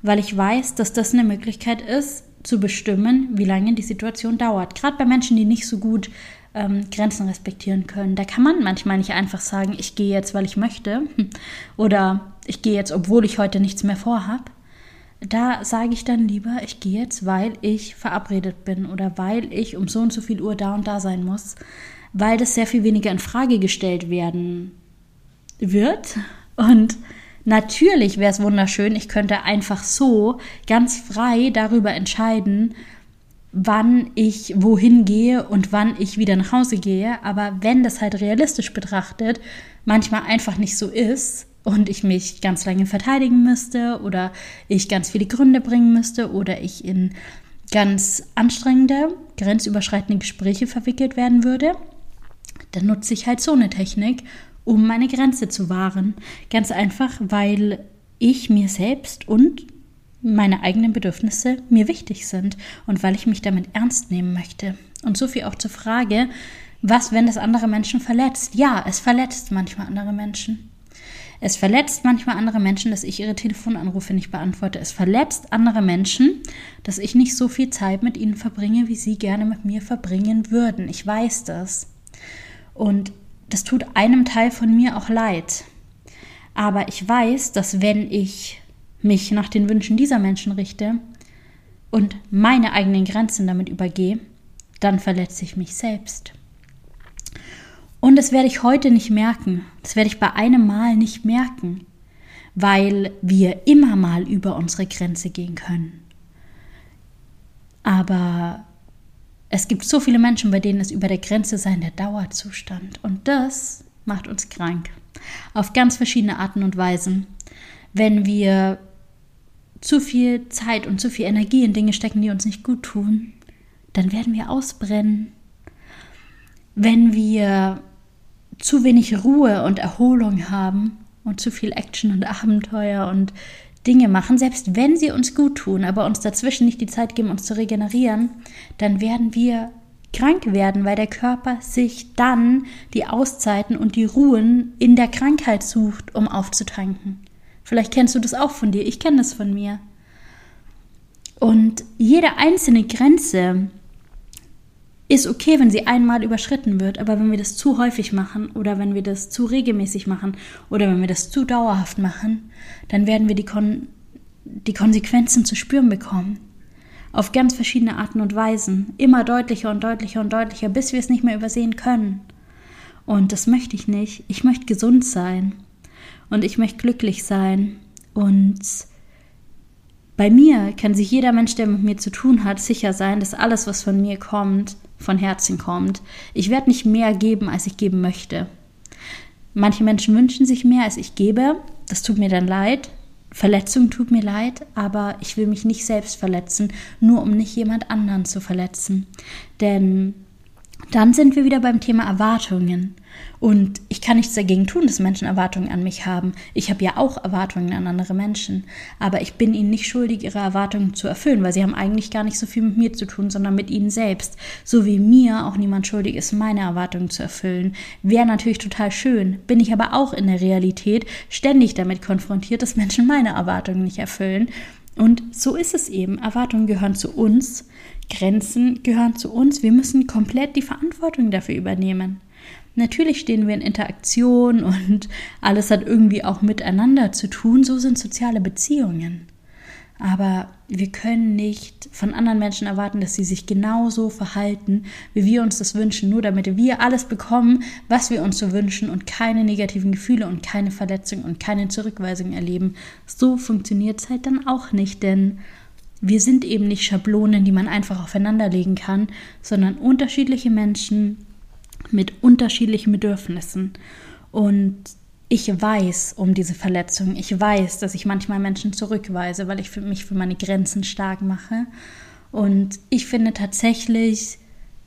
weil ich weiß, dass das eine Möglichkeit ist, zu bestimmen, wie lange die Situation dauert. Gerade bei Menschen, die nicht so gut ähm, Grenzen respektieren können. Da kann man manchmal nicht einfach sagen, ich gehe jetzt, weil ich möchte oder ich gehe jetzt, obwohl ich heute nichts mehr vorhab, da sage ich dann lieber, ich gehe jetzt, weil ich verabredet bin oder weil ich um so und so viel Uhr da und da sein muss, weil das sehr viel weniger in Frage gestellt werden wird. Und natürlich wäre es wunderschön, ich könnte einfach so ganz frei darüber entscheiden, wann ich wohin gehe und wann ich wieder nach Hause gehe. Aber wenn das halt realistisch betrachtet manchmal einfach nicht so ist, und ich mich ganz lange verteidigen müsste oder ich ganz viele Gründe bringen müsste oder ich in ganz anstrengende, grenzüberschreitende Gespräche verwickelt werden würde, dann nutze ich halt so eine Technik, um meine Grenze zu wahren. Ganz einfach, weil ich mir selbst und meine eigenen Bedürfnisse mir wichtig sind und weil ich mich damit ernst nehmen möchte. Und so viel auch zur Frage, was, wenn das andere Menschen verletzt? Ja, es verletzt manchmal andere Menschen. Es verletzt manchmal andere Menschen, dass ich ihre Telefonanrufe nicht beantworte. Es verletzt andere Menschen, dass ich nicht so viel Zeit mit ihnen verbringe, wie sie gerne mit mir verbringen würden. Ich weiß das. Und das tut einem Teil von mir auch leid. Aber ich weiß, dass wenn ich mich nach den Wünschen dieser Menschen richte und meine eigenen Grenzen damit übergehe, dann verletze ich mich selbst. Und das werde ich heute nicht merken. Das werde ich bei einem Mal nicht merken, weil wir immer mal über unsere Grenze gehen können. Aber es gibt so viele Menschen, bei denen es über der Grenze sein der Dauerzustand. Und das macht uns krank. Auf ganz verschiedene Arten und Weisen. Wenn wir zu viel Zeit und zu viel Energie in Dinge stecken, die uns nicht gut tun, dann werden wir ausbrennen. Wenn wir zu wenig Ruhe und Erholung haben und zu viel Action und Abenteuer und Dinge machen, selbst wenn sie uns gut tun, aber uns dazwischen nicht die Zeit geben, uns zu regenerieren, dann werden wir krank werden, weil der Körper sich dann die Auszeiten und die Ruhen in der Krankheit sucht, um aufzutanken. Vielleicht kennst du das auch von dir, ich kenne das von mir. Und jede einzelne Grenze, ist okay, wenn sie einmal überschritten wird, aber wenn wir das zu häufig machen oder wenn wir das zu regelmäßig machen oder wenn wir das zu dauerhaft machen, dann werden wir die, Kon die Konsequenzen zu spüren bekommen. Auf ganz verschiedene Arten und Weisen. Immer deutlicher und deutlicher und deutlicher, bis wir es nicht mehr übersehen können. Und das möchte ich nicht. Ich möchte gesund sein. Und ich möchte glücklich sein. Und bei mir kann sich jeder Mensch, der mit mir zu tun hat, sicher sein, dass alles, was von mir kommt, von Herzen kommt. Ich werde nicht mehr geben, als ich geben möchte. Manche Menschen wünschen sich mehr, als ich gebe. Das tut mir dann leid. Verletzung tut mir leid, aber ich will mich nicht selbst verletzen, nur um nicht jemand anderen zu verletzen. Denn dann sind wir wieder beim Thema Erwartungen. Und ich kann nichts dagegen tun, dass Menschen Erwartungen an mich haben. Ich habe ja auch Erwartungen an andere Menschen. Aber ich bin ihnen nicht schuldig, ihre Erwartungen zu erfüllen, weil sie haben eigentlich gar nicht so viel mit mir zu tun, sondern mit ihnen selbst. So wie mir auch niemand schuldig ist, meine Erwartungen zu erfüllen. Wäre natürlich total schön. Bin ich aber auch in der Realität ständig damit konfrontiert, dass Menschen meine Erwartungen nicht erfüllen. Und so ist es eben. Erwartungen gehören zu uns. Grenzen gehören zu uns. Wir müssen komplett die Verantwortung dafür übernehmen. Natürlich stehen wir in Interaktion und alles hat irgendwie auch miteinander zu tun. So sind soziale Beziehungen. Aber wir können nicht von anderen Menschen erwarten, dass sie sich genauso verhalten, wie wir uns das wünschen, nur damit wir alles bekommen, was wir uns so wünschen und keine negativen Gefühle und keine Verletzungen und keine Zurückweisung erleben. So funktioniert es halt dann auch nicht, denn wir sind eben nicht Schablonen, die man einfach aufeinanderlegen kann, sondern unterschiedliche Menschen mit unterschiedlichen Bedürfnissen. Und ich weiß um diese Verletzung. Ich weiß, dass ich manchmal Menschen zurückweise, weil ich für mich für meine Grenzen stark mache. Und ich finde tatsächlich,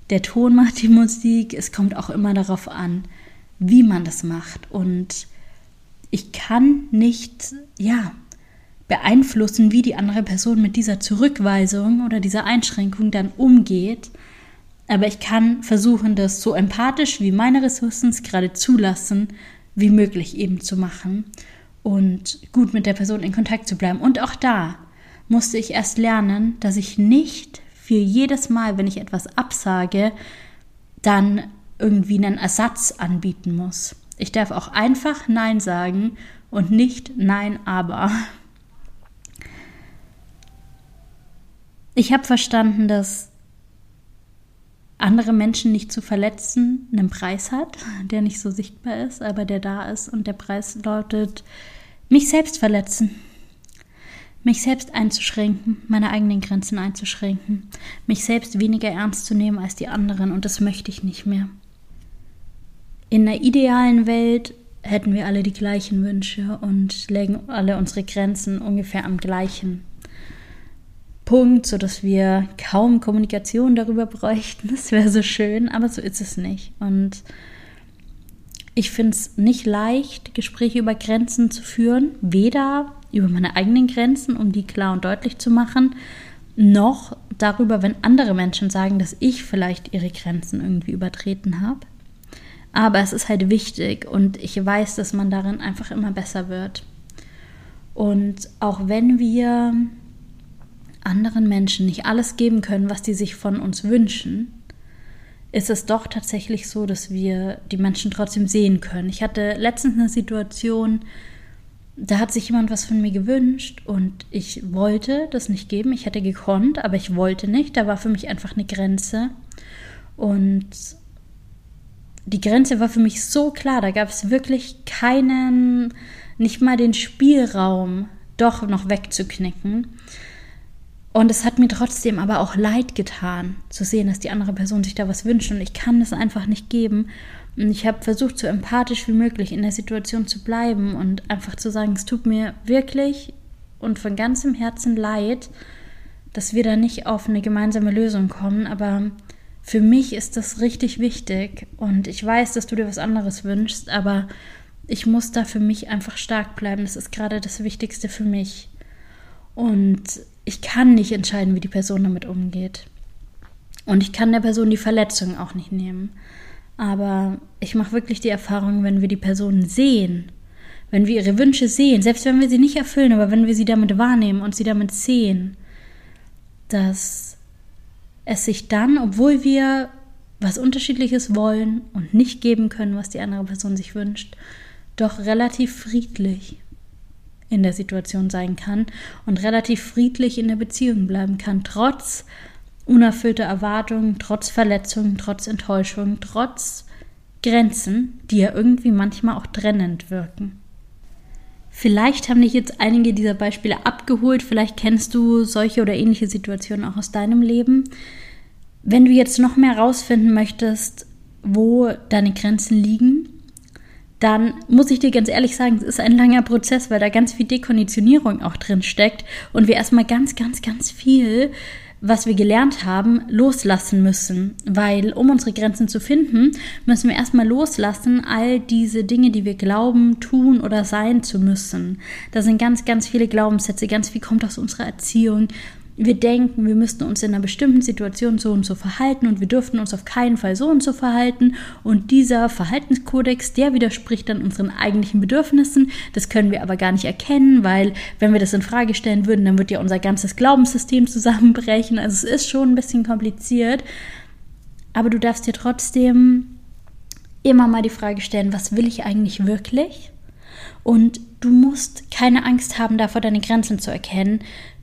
der Ton macht die Musik. Es kommt auch immer darauf an, wie man das macht. Und ich kann nicht, ja, beeinflussen, wie die andere Person mit dieser Zurückweisung oder dieser Einschränkung dann umgeht. Aber ich kann versuchen, das so empathisch wie meine Ressourcen es gerade zulassen, wie möglich eben zu machen und gut mit der Person in Kontakt zu bleiben. Und auch da musste ich erst lernen, dass ich nicht für jedes Mal, wenn ich etwas absage, dann irgendwie einen Ersatz anbieten muss. Ich darf auch einfach Nein sagen und nicht Nein, aber. Ich habe verstanden, dass andere Menschen nicht zu verletzen, einen Preis hat, der nicht so sichtbar ist, aber der da ist. Und der Preis lautet, mich selbst verletzen, mich selbst einzuschränken, meine eigenen Grenzen einzuschränken, mich selbst weniger ernst zu nehmen als die anderen. Und das möchte ich nicht mehr. In einer idealen Welt hätten wir alle die gleichen Wünsche und legen alle unsere Grenzen ungefähr am gleichen Punkt, sodass wir kaum Kommunikation darüber bräuchten. Das wäre so schön, aber so ist es nicht. Und ich finde es nicht leicht, Gespräche über Grenzen zu führen, weder über meine eigenen Grenzen, um die klar und deutlich zu machen, noch darüber, wenn andere Menschen sagen, dass ich vielleicht ihre Grenzen irgendwie übertreten habe. Aber es ist halt wichtig und ich weiß, dass man darin einfach immer besser wird. Und auch wenn wir anderen Menschen nicht alles geben können, was sie sich von uns wünschen, ist es doch tatsächlich so, dass wir die Menschen trotzdem sehen können. Ich hatte letztens eine Situation, da hat sich jemand was von mir gewünscht und ich wollte das nicht geben. Ich hätte gekonnt, aber ich wollte nicht. Da war für mich einfach eine Grenze. Und die Grenze war für mich so klar, da gab es wirklich keinen, nicht mal den Spielraum, doch noch wegzuknicken. Und es hat mir trotzdem aber auch leid getan, zu sehen, dass die andere Person sich da was wünscht und ich kann das einfach nicht geben. Und ich habe versucht, so empathisch wie möglich in der Situation zu bleiben und einfach zu sagen, es tut mir wirklich und von ganzem Herzen leid, dass wir da nicht auf eine gemeinsame Lösung kommen. Aber für mich ist das richtig wichtig und ich weiß, dass du dir was anderes wünschst, aber ich muss da für mich einfach stark bleiben. Das ist gerade das Wichtigste für mich. Und ich kann nicht entscheiden, wie die Person damit umgeht. Und ich kann der Person die Verletzung auch nicht nehmen. Aber ich mache wirklich die Erfahrung, wenn wir die Person sehen, wenn wir ihre Wünsche sehen, selbst wenn wir sie nicht erfüllen, aber wenn wir sie damit wahrnehmen und sie damit sehen, dass es sich dann, obwohl wir was Unterschiedliches wollen und nicht geben können, was die andere Person sich wünscht, doch relativ friedlich in der Situation sein kann und relativ friedlich in der Beziehung bleiben kann, trotz unerfüllter Erwartungen, trotz Verletzungen, trotz Enttäuschung, trotz Grenzen, die ja irgendwie manchmal auch trennend wirken. Vielleicht haben dich jetzt einige dieser Beispiele abgeholt, vielleicht kennst du solche oder ähnliche Situationen auch aus deinem Leben. Wenn du jetzt noch mehr herausfinden möchtest, wo deine Grenzen liegen, dann muss ich dir ganz ehrlich sagen, es ist ein langer Prozess, weil da ganz viel Dekonditionierung auch drin steckt und wir erstmal ganz, ganz, ganz viel was wir gelernt haben, loslassen müssen. Weil um unsere Grenzen zu finden, müssen wir erstmal loslassen, all diese Dinge, die wir glauben, tun oder sein zu müssen. Da sind ganz, ganz viele Glaubenssätze, ganz viel kommt aus unserer Erziehung, wir denken, wir müssten uns in einer bestimmten Situation so und so verhalten und wir dürften uns auf keinen Fall so und so verhalten. Und dieser Verhaltenskodex, der widerspricht dann unseren eigentlichen Bedürfnissen. Das können wir aber gar nicht erkennen, weil wenn wir das in Frage stellen würden, dann wird ja unser ganzes Glaubenssystem zusammenbrechen. Also es ist schon ein bisschen kompliziert. Aber du darfst dir trotzdem immer mal die Frage stellen, was will ich eigentlich wirklich? Und du musst keine Angst haben, davor deine Grenzen zu erkennen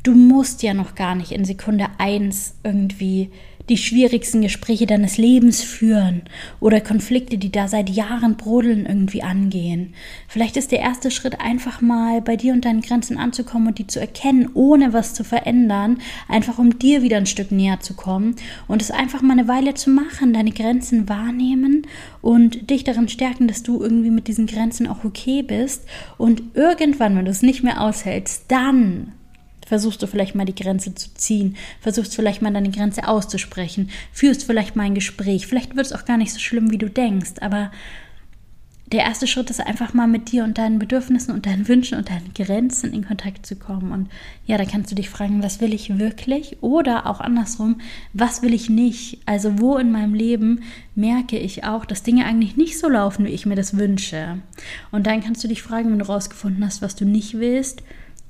du musst ja noch gar nicht in Sekunde eins irgendwie die schwierigsten Gespräche deines Lebens führen oder Konflikte, die da seit Jahren brodeln, irgendwie angehen. Vielleicht ist der erste Schritt einfach mal bei dir und deinen Grenzen anzukommen und die zu erkennen, ohne was zu verändern, einfach um dir wieder ein Stück näher zu kommen und es einfach mal eine Weile zu machen, deine Grenzen wahrnehmen und dich darin stärken, dass du irgendwie mit diesen Grenzen auch okay bist und irgendwann, wenn du es nicht mehr aushältst, dann versuchst du vielleicht mal die Grenze zu ziehen, versuchst vielleicht mal deine Grenze auszusprechen, führst vielleicht mal ein Gespräch. Vielleicht wird es auch gar nicht so schlimm, wie du denkst, aber der erste Schritt ist einfach mal mit dir und deinen Bedürfnissen und deinen Wünschen und deinen Grenzen in Kontakt zu kommen. Und ja, da kannst du dich fragen, was will ich wirklich? Oder auch andersrum, was will ich nicht? Also wo in meinem Leben merke ich auch, dass Dinge eigentlich nicht so laufen, wie ich mir das wünsche? Und dann kannst du dich fragen, wenn du rausgefunden hast, was du nicht willst,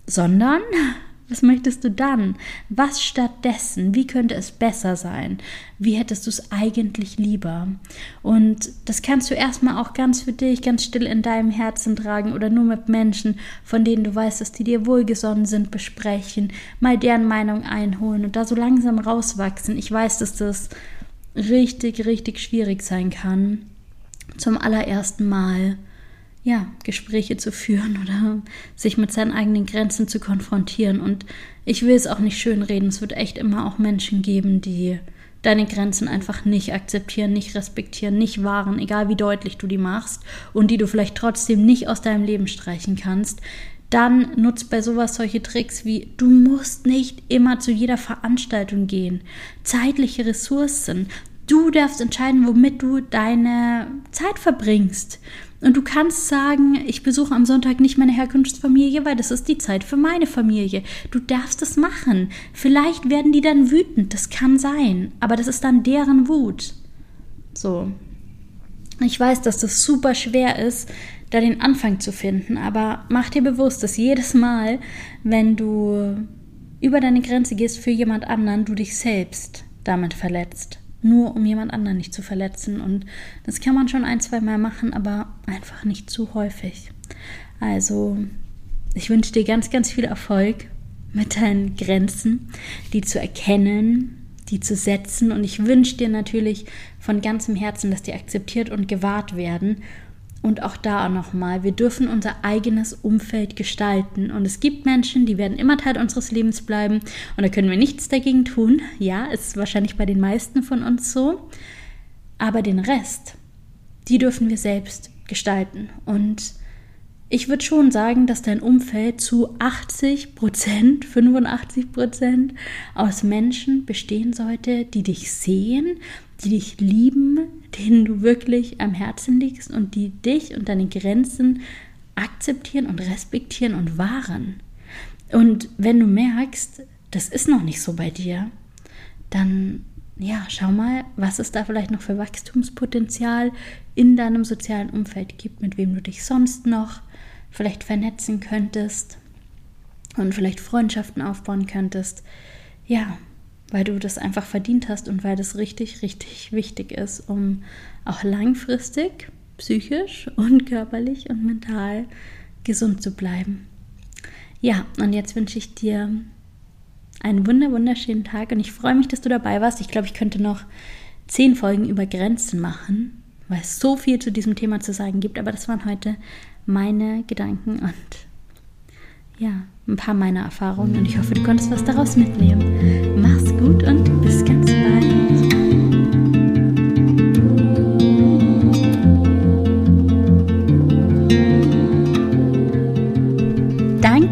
sondern was möchtest du dann? Was stattdessen? Wie könnte es besser sein? Wie hättest du es eigentlich lieber? Und das kannst du erstmal auch ganz für dich, ganz still in deinem Herzen tragen oder nur mit Menschen, von denen du weißt, dass die dir wohlgesonnen sind, besprechen, mal deren Meinung einholen und da so langsam rauswachsen. Ich weiß, dass das richtig, richtig schwierig sein kann. Zum allerersten Mal ja, Gespräche zu führen oder sich mit seinen eigenen Grenzen zu konfrontieren. Und ich will es auch nicht schönreden. Es wird echt immer auch Menschen geben, die deine Grenzen einfach nicht akzeptieren, nicht respektieren, nicht wahren, egal wie deutlich du die machst und die du vielleicht trotzdem nicht aus deinem Leben streichen kannst. Dann nutzt bei sowas solche Tricks wie du musst nicht immer zu jeder Veranstaltung gehen. Zeitliche Ressourcen. Du darfst entscheiden, womit du deine Zeit verbringst. Und du kannst sagen, ich besuche am Sonntag nicht meine Herkunftsfamilie, weil das ist die Zeit für meine Familie. Du darfst es machen. Vielleicht werden die dann wütend, das kann sein, aber das ist dann deren Wut. So. Ich weiß, dass das super schwer ist, da den Anfang zu finden, aber mach dir bewusst, dass jedes Mal, wenn du über deine Grenze gehst für jemand anderen, du dich selbst damit verletzt nur um jemand anderen nicht zu verletzen. Und das kann man schon ein, zwei Mal machen, aber einfach nicht zu häufig. Also, ich wünsche dir ganz, ganz viel Erfolg mit deinen Grenzen, die zu erkennen, die zu setzen. Und ich wünsche dir natürlich von ganzem Herzen, dass die akzeptiert und gewahrt werden und auch da nochmal, wir dürfen unser eigenes Umfeld gestalten. Und es gibt Menschen, die werden immer Teil unseres Lebens bleiben. Und da können wir nichts dagegen tun. Ja, ist wahrscheinlich bei den meisten von uns so. Aber den Rest, die dürfen wir selbst gestalten. Und ich würde schon sagen, dass dein Umfeld zu 80 Prozent, 85 Prozent aus Menschen bestehen sollte, die dich sehen, die dich lieben, denen du wirklich am Herzen liegst und die dich und deine Grenzen akzeptieren und respektieren und wahren. Und wenn du merkst, das ist noch nicht so bei dir, dann ja, schau mal, was es da vielleicht noch für Wachstumspotenzial in deinem sozialen Umfeld gibt, mit wem du dich sonst noch vielleicht vernetzen könntest und vielleicht Freundschaften aufbauen könntest. Ja, weil du das einfach verdient hast und weil das richtig, richtig wichtig ist, um auch langfristig psychisch und körperlich und mental gesund zu bleiben. Ja, und jetzt wünsche ich dir einen wunder wunderschönen Tag und ich freue mich, dass du dabei warst. Ich glaube, ich könnte noch zehn Folgen über Grenzen machen, weil es so viel zu diesem Thema zu sagen gibt, aber das waren heute meine Gedanken und ja, ein paar meiner Erfahrungen und ich hoffe, du konntest was daraus mitnehmen gut und bis ganz bald.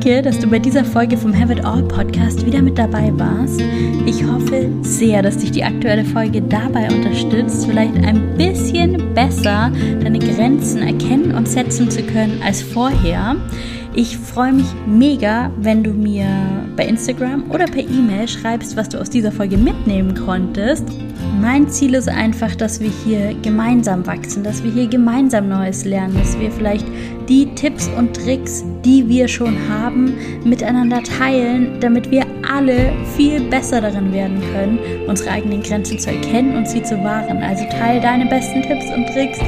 Danke, dass du bei dieser Folge vom Have It All Podcast wieder mit dabei warst. Ich hoffe sehr, dass dich die aktuelle Folge dabei unterstützt, vielleicht ein bisschen besser deine Grenzen erkennen und setzen zu können als vorher. Ich freue mich mega, wenn du mir bei Instagram oder per E-Mail schreibst, was du aus dieser Folge mitnehmen konntest. Mein Ziel ist einfach, dass wir hier gemeinsam wachsen, dass wir hier gemeinsam Neues lernen, dass wir vielleicht die Tipps und Tricks, die wir schon haben, miteinander teilen, damit wir alle viel besser darin werden können, unsere eigenen Grenzen zu erkennen und sie zu wahren. Also teile deine besten Tipps und Tricks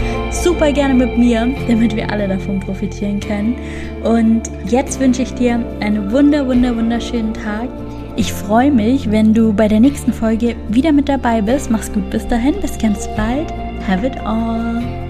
super gerne mit mir, damit wir alle davon profitieren können. Und jetzt wünsche ich dir einen wunder, wunder, wunderschönen Tag. Ich freue mich, wenn du bei der nächsten Folge wieder mit dabei bist. Mach's gut bis dahin, bis ganz bald. Have it all.